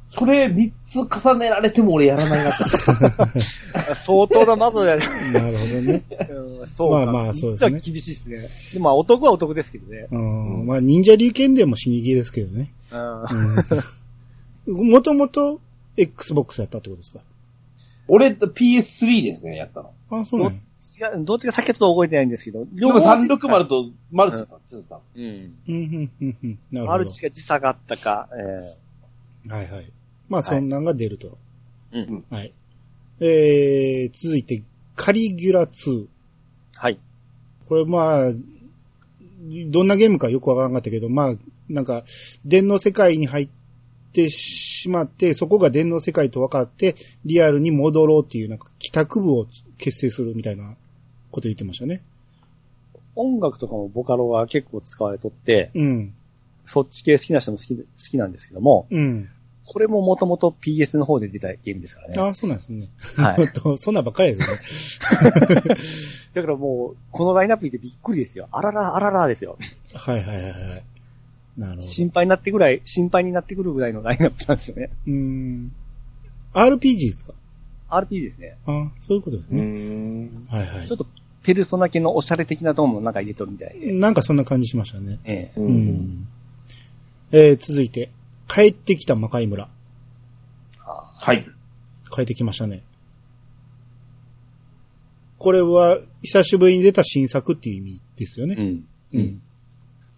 それ3つ重ねられても俺やらないなって。相当な窓やね。あ、なるほどね。うんそうか。まあまあそうですね厳しいですね。でもまあ男は男ですけどね。うん。まあ、忍者竜剣伝も死にゲーですけどね。うん。うん。もともと Xbox やったってことですか？俺と PS3 ですね、やったの。あ、そうどっなんや。ちが、どっちが先はちょっと覚えてないんですけど、でも360とマルチだったんですよ、うん。うん、うん、うん、うん。なるほどマル。チが時差があったか、えはいはい。まあ、そんなんが出ると。えうん。はい。えー、続いて、カリギュラ2。はい。これまあ、どんなゲームかよくわからなかったけど、まあ、なんか、電の世界に入ってしまって、そこが電の世界と分かって、リアルに戻ろうっていう、なんか、帰宅部を結成するみたいなこと言ってましたね。音楽とかもボカロが結構使われとって、うん。そっち系好きな人も好き好きなんですけども、うん。これももともと PS の方で出たゲームですからね。ああ、そうなんですね。はい。とそんなんばっかりですね。だからもう、このラインナップ見てびっくりですよ。あらら、あららですよ。はいはいはいはい。なるほど。心配になってぐらい、心配になってくるぐらいのラインナップなんですよね。うーん。RPG ですか？RP ですね。ああ、そういうことですうーね。ん。はいはいちょっ。と、ペルソナ系のおしゃれ的なドームの中入れとるみたいで。なんかそんな感じしましたね。ええ。う。うんん。えー、続いて、帰ってきた魔界村。はい。帰ってきましたね。これは、久しぶりに出た新作っていう意味ですよね。うん。うん。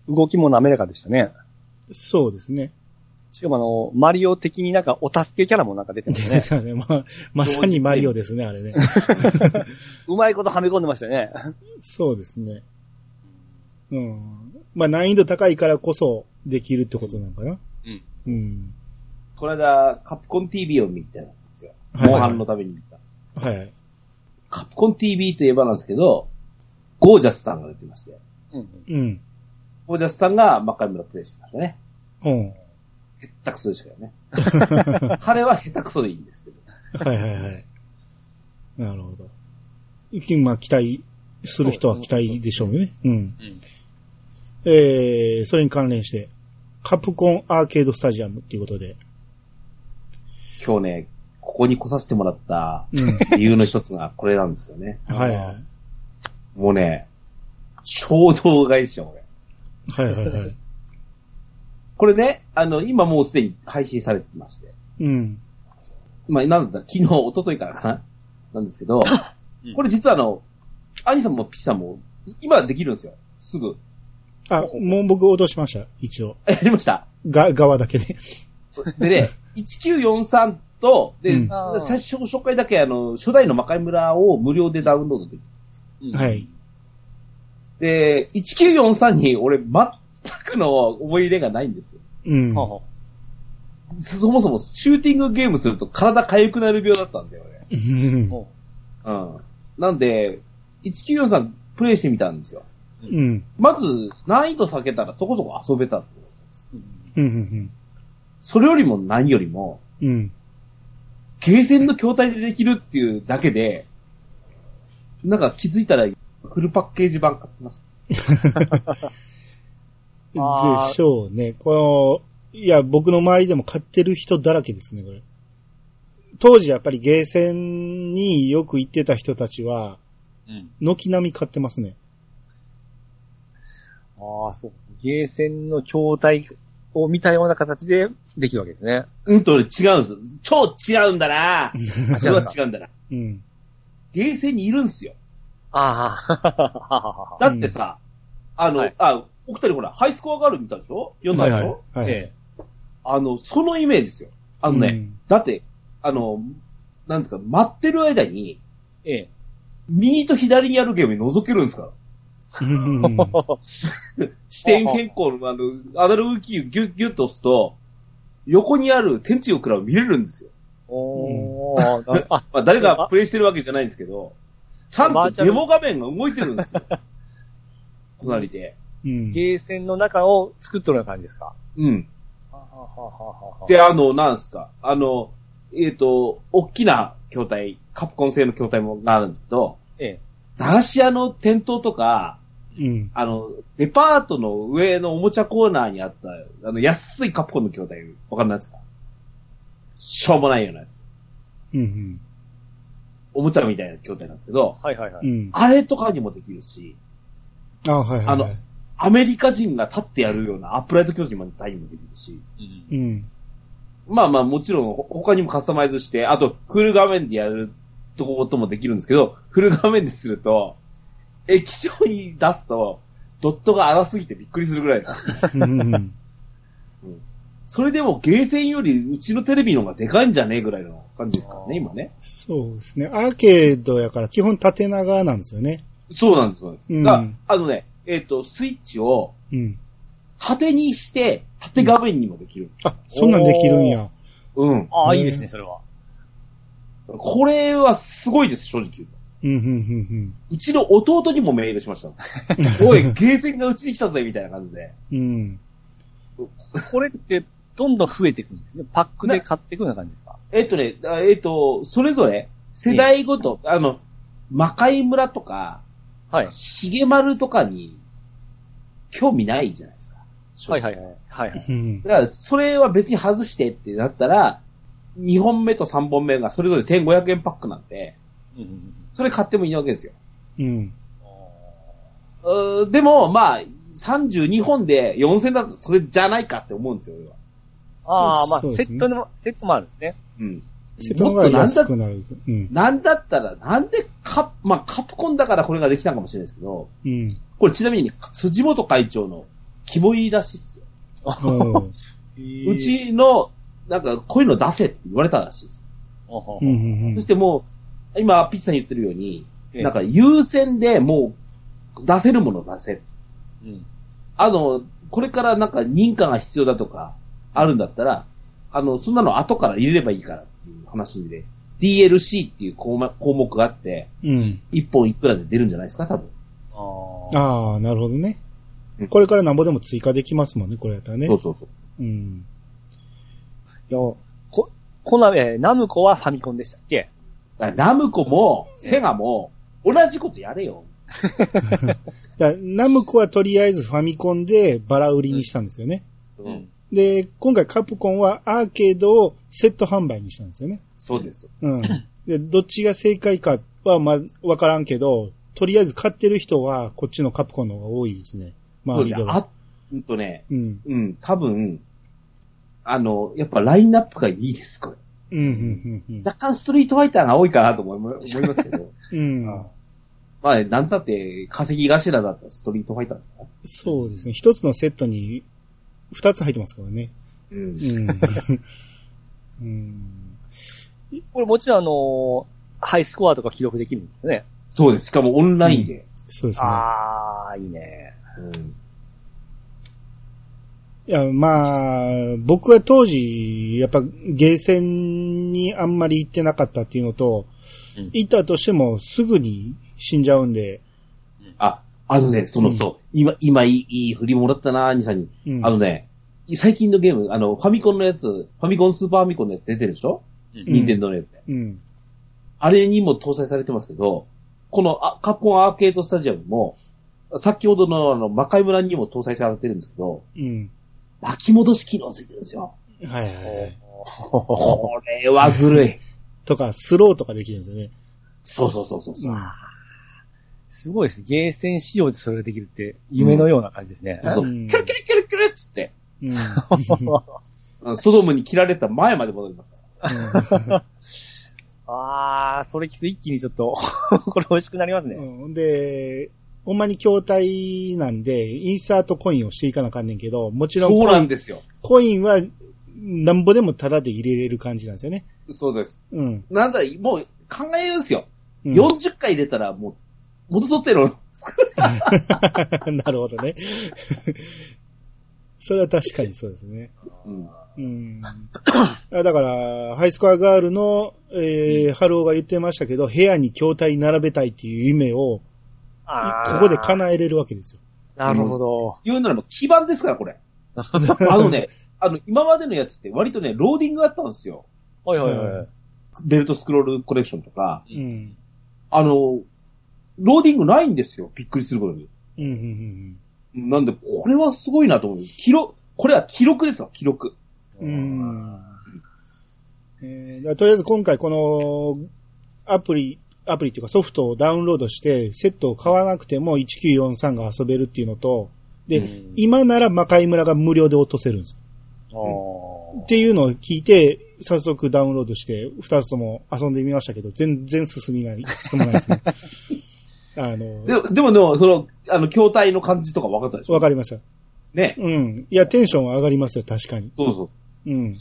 動きも滑らかでしたね。そうですね。しかもあの、マリオ的になんかお助けキャラもなんか出てましたね。まあ、まさにマリオですね、あれね。うまいことはめ込んでましたね。そうですね。うん。まあ、難易度高いからこそできるってことなのかな。うん。うん。この間、カプコン TV を見てたんですよ。はいモンハンのために見た。はい。カプコン TV といえばなんですけど、ゴージャスさんが出てまして、うん。うん。ゴージャスさんが魔界村プレイしてましたね。うん。へったくそでしたよね。彼は下手くそでいいんですけど。はいはいはい。なるほど。まあ、期待する人は期待でしょうね。うん。うん。えー、それに関連して、カプコンアーケードスタジアムっていうことで、今日ね、ここに来させてもらったうん。理由の一つがこれなんですよね。はいはい。もうね、衝動買いしよ、俺。はいはいはい。これね、あの、今もうすでに配信されてまして。うん。まあ、なんだった昨日、一昨日からかな？なんですけどうん、これ実はあの、アニさんもピッさんも、今できるんですよ。すぐ。あ、もう僕落としました、一応。あやりました？が、側だけで。でね、1943と、で、うん最初、紹介だけあの、初代の魔界村を無料でダウンロードできる。うんはい。。で、1943に俺全くの思い入れがないんですよ。うん。はそもそもシューティングゲームすると体痒くなる病だったんだよね。うんあほうん。なんで、1943プレイしてみたんですよ。うん。まず、難易度下げたらそこそこ遊べたってことです。ううんうん。うん。それよりも何よりも、うん。ゲーセンの筐体でできるっていうだけで、なんか気づいたら、フルパッケージ版買ってました。あ ーでしょうね。この、いや、僕の周りでも買ってる人だらけですね、これ。当時やっぱりゲーセンによく行ってた人たちは、うん。軒並み買ってますね。ああ、そう。ゲーセンの筐体を見たような形でできるわけですね。うんとね、違うんです。超違うんだな あそれは違うんだな。うん。ゲーセンにいるんすよ。ああ、だってさ、あの、はいあ、お二人ほら、ハイスコアガール見たでしょ？読んだでしょ、はいはい。はいえあの、そのイメージですよ。あのね、うんだって、あの、なんですか、待ってる間に、え。え右と左にあるゲームに覗けるんですから。視点変更の、あの、アナログキーをギュッギュッと押すと、横にある天地をくらを見れるんですよ。おー、まあ、誰がプレイしてるわけじゃないんですけど、ちゃんとデモ画面が動いてるんですよ。隣で。うん。ゲーセンの中を作っとるような感じですか？うん。で、あの、なんすか、あの、えっ、と、大きな筐体、カプコン製の筐体もあるんだけど、ええ。駄菓子屋の店頭とか、うん。あの、デパートの上のおもちゃコーナーにあった、あの、安いカプコンの筐体、わかんないですか？しょうもないようなやつ。うん。おもちゃみたいな筐体なんですけど、はいはいはい。うん。あれとかにもできるし、あ、はいはいはい。あのアメリカ人が立ってやるようなアップライト筐体にもできるし、うんうん。まあまあもちろんほ他にもカスタマイズして、あとフル画面でやるとこともできるんですけど、フル画面ですると、液晶に出すと、ドットが荒すぎてびっくりするぐらいだ。うん。それでもゲーセンよりうちのテレビの方がでかいんじゃねえぐらいの感じですからね、今ね。そうですね。アーケードやから基本縦長なんですよね。そうなんです、そうなんです。うんあのね、えっ、と、スイッチをうん。縦にして、縦画面にもできる。あ、そんなんできるんや。うん。ああ、いいですね、それは。これはすごいです、正直言うん、うん、うん、うちの弟にもメールしました。おい、ゲーセンがうちに来たぜ、みたいな感じで。うん。これって、どんどん増えていくんですね。パックで買っていくような感じですか？えっとね、あえっと、それぞれ、世代ごと、あの、魔界村とか、はい。ヒゲ丸とかに、興味ないじゃないですか。はいはいはい。はいはい。うん。だから、それは別に外してってなったら、2本目と3本目がそれぞれ1500円パックなんで、それ買ってもいいわけですよ。うん。うーでも、まあ、32本で4000だとそれじゃないかって思うんですよ、俺は。ああ、まあ、ねセットの、セットもあるんですね。うん。セットの方が安くなる。うん。なんだったら、なんでカまあ、カプコンだからこれができたかもしれないですけど、うん。これちなみに、辻本会長の肝入りらしいっすよ。うちの、なんか、こういうの出せって言われたらしいですよ。うん、うん、うん。そしてもう、今、ピッチさん言ってるように、ええなんか優先でもう、出せるものを出せる。うん。あの、これからなんか認可が必要だとか、あるんだったら、あの、そんなの後から入れればいいからっていう話で、DLC っていう項目項目があって、うん。一本いくらで出るんじゃないですか、多分。ああ。ああ、なるほどねうん。これからなんぼでも追加できますもんね、これやったらねそう。そうそう。うん。いや、こ、コナミ、えーナムコはファミコンでしたっけ？ナムコも、セガも、同じことやれよ。だナムコはとりあえずファミコンでバラ売りにしたんですよね。うん。で、今回カプコンはアーケードをセット販売にしたんですよね。そうです。うん。で、どっちが正解かはまあ、わからんけど、とりあえず買ってる人はこっちのカプコンの方が多いですね。そうですね。周りでは。あ、うんとね、うん。うん、多分、あの、やっぱラインナップがいいです、これ。うん、うん、うん若干ストリートファイターが多いかなと思い思いますけど。うん。うん。まあ、なんたって、稼ぎ頭だったらストリートファイターですか？ら。そうですね。一つのセットに二つ入ってますからね。うんうん。うん。これもちろんあのーハイスコアとか記録できるんですね。そうです。しかもオンラインで。そうですね。ああ、いいね。うんいや、まあ、僕は当時、やっぱゲーセンにあんまり行ってなかったっていうのと、うん。行ったとしてもすぐに死んじゃうんで、あ、あのね、その、うん。そう、今、今いい、いい振りもらったな、兄さんに。うん。あのね、最近のゲーム、あの、ファミコンのやつ、ファミコンスーパーファミコンのやつ出てるでしょ？うん。うん任天堂のやつ。で。うん。あれにも搭載されてますけど、このあカプコンアーケードスタジアムも、先ほどのあの、魔界村にも搭載されてるんですけど、うん。巻き戻し機能ついてるんですよ。はいはいはい。これはずるい。とか、スローとかできるんですよね。そうそうそうそうそう。うんすごいです。ゲーセン仕様でそれができるって、夢のような感じですね。そううんキュルキュルキュルキュルっつって、うん。うんソドムに切られた前まで戻りますから。あー、それ聞くと一気にちょっと、これ美味しくなりますね。うんで、ほんまに筐体なんで、インサートコインをしていかなあかんねんけど、もちろんそうコインなんですよ。コインは、なんぼでもタダで入れれる感じなんですよね。そうです。うん。なんだ、もう考えようですよ。うん40回入れたらもう、元取ってるの。なるほどね。それは確かにそうですね。うん。うん。あだから、ハイスコアガールの、えー、ハルオが言ってましたけど、部屋に筐体並べたいっていう夢を、ここで叶えれるわけですよ。なるほど。言うならもう基板ですから、これ。あのね、あの、今までのやつって割とね、ローディングあったんですよ。はいはいはい。ベルトスクロールコレクションとか。うん。あの、ローディングないんですよ。びっくりすることに。うん、うん、なんで、これはすごいなと思う。記録、これは記録ですよ、記録。うん。うん。えーとりあえず今回この、アプリ、アプリっていうかソフトをダウンロードして、セットを買わなくても1943が遊べるっていうのと、で、うん今なら魔界村が無料で落とせるんですよ。っていうのを聞いて、早速ダウンロードして、二つとも遊んでみましたけど、全然進みない、進まないですね。あの、でも、でも、でも、その、あの、筐体の感じとか分かったでしょ？わかりました。ね。うん。いや、テンションは上がりますよ、確かに。そうそう。うん。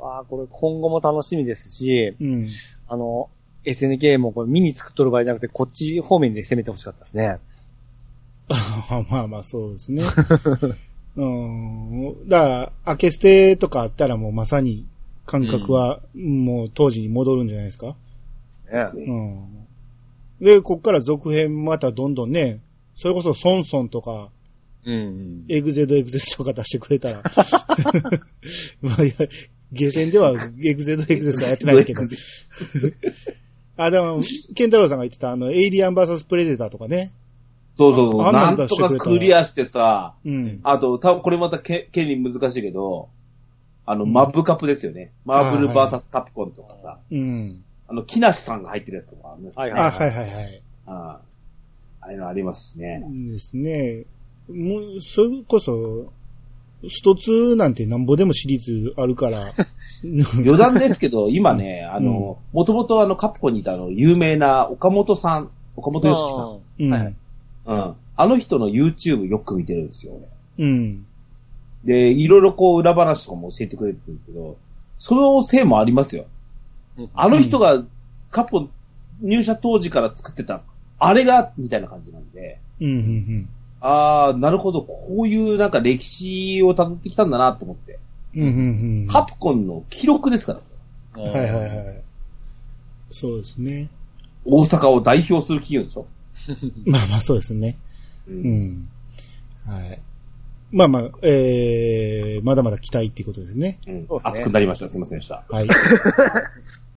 あーこれ今後も楽しみですし、うん。あの、SNK もこれ見に作っとる場合じゃなくて、こっち方面で攻めてほしかったですね。まあまあ、そうですね。うん。だから、明け捨てとかあったらもうまさに感覚はもう当時に戻るんじゃないですか？うん。で、こっから続編またどんどんね、それこそソンソンとか、うん。エグゼドエグゼドとか出してくれたら。まあ、いや、ゲーセンではエグゼドエグゼドはやってないけど。あ、でも、ケンタロウさんが言ってたあの、エイリアンバーサスプレデターとかね。そうそうそう。あんななんんとかクリアしてさ、うん。あと、多分これまたけ権利難しいけど、あの、マブカップですよね。マーブルバーサスカプコンとかさ、うん。あの、木梨さんが入ってるやつとかあるんですはいあ、はいはいはい。ああああいうのありますしね。ですね。もう、それこそ、スト2なんてなんぼでもシリーズあるから。余談ですけど、今ね、あの、もともとあの、カプコンにいたあの、有名な岡本さん、岡本良樹さん。うん。はいうん。あの人の YouTube よく見てるんですよ、俺。うん。で、いろいろこう、裏話とかも教えてくれてるけど、そのせいもありますよ。あの人が、カプコン入社当時から作ってた、あれが、みたいな感じなんで、うん、うん、ああ、なるほど、こういうなんか歴史を辿ってきたんだなと思って。うん。うん、うん、うん。カプコンの記録ですから。はいはいはい。そうですね。大阪を代表する企業でしょ？まあまあそうですね。う。うんん。はい。まあまあ、えー、まだまだ期待っていうことですね。うん熱くなりました。すいませんでした。はい。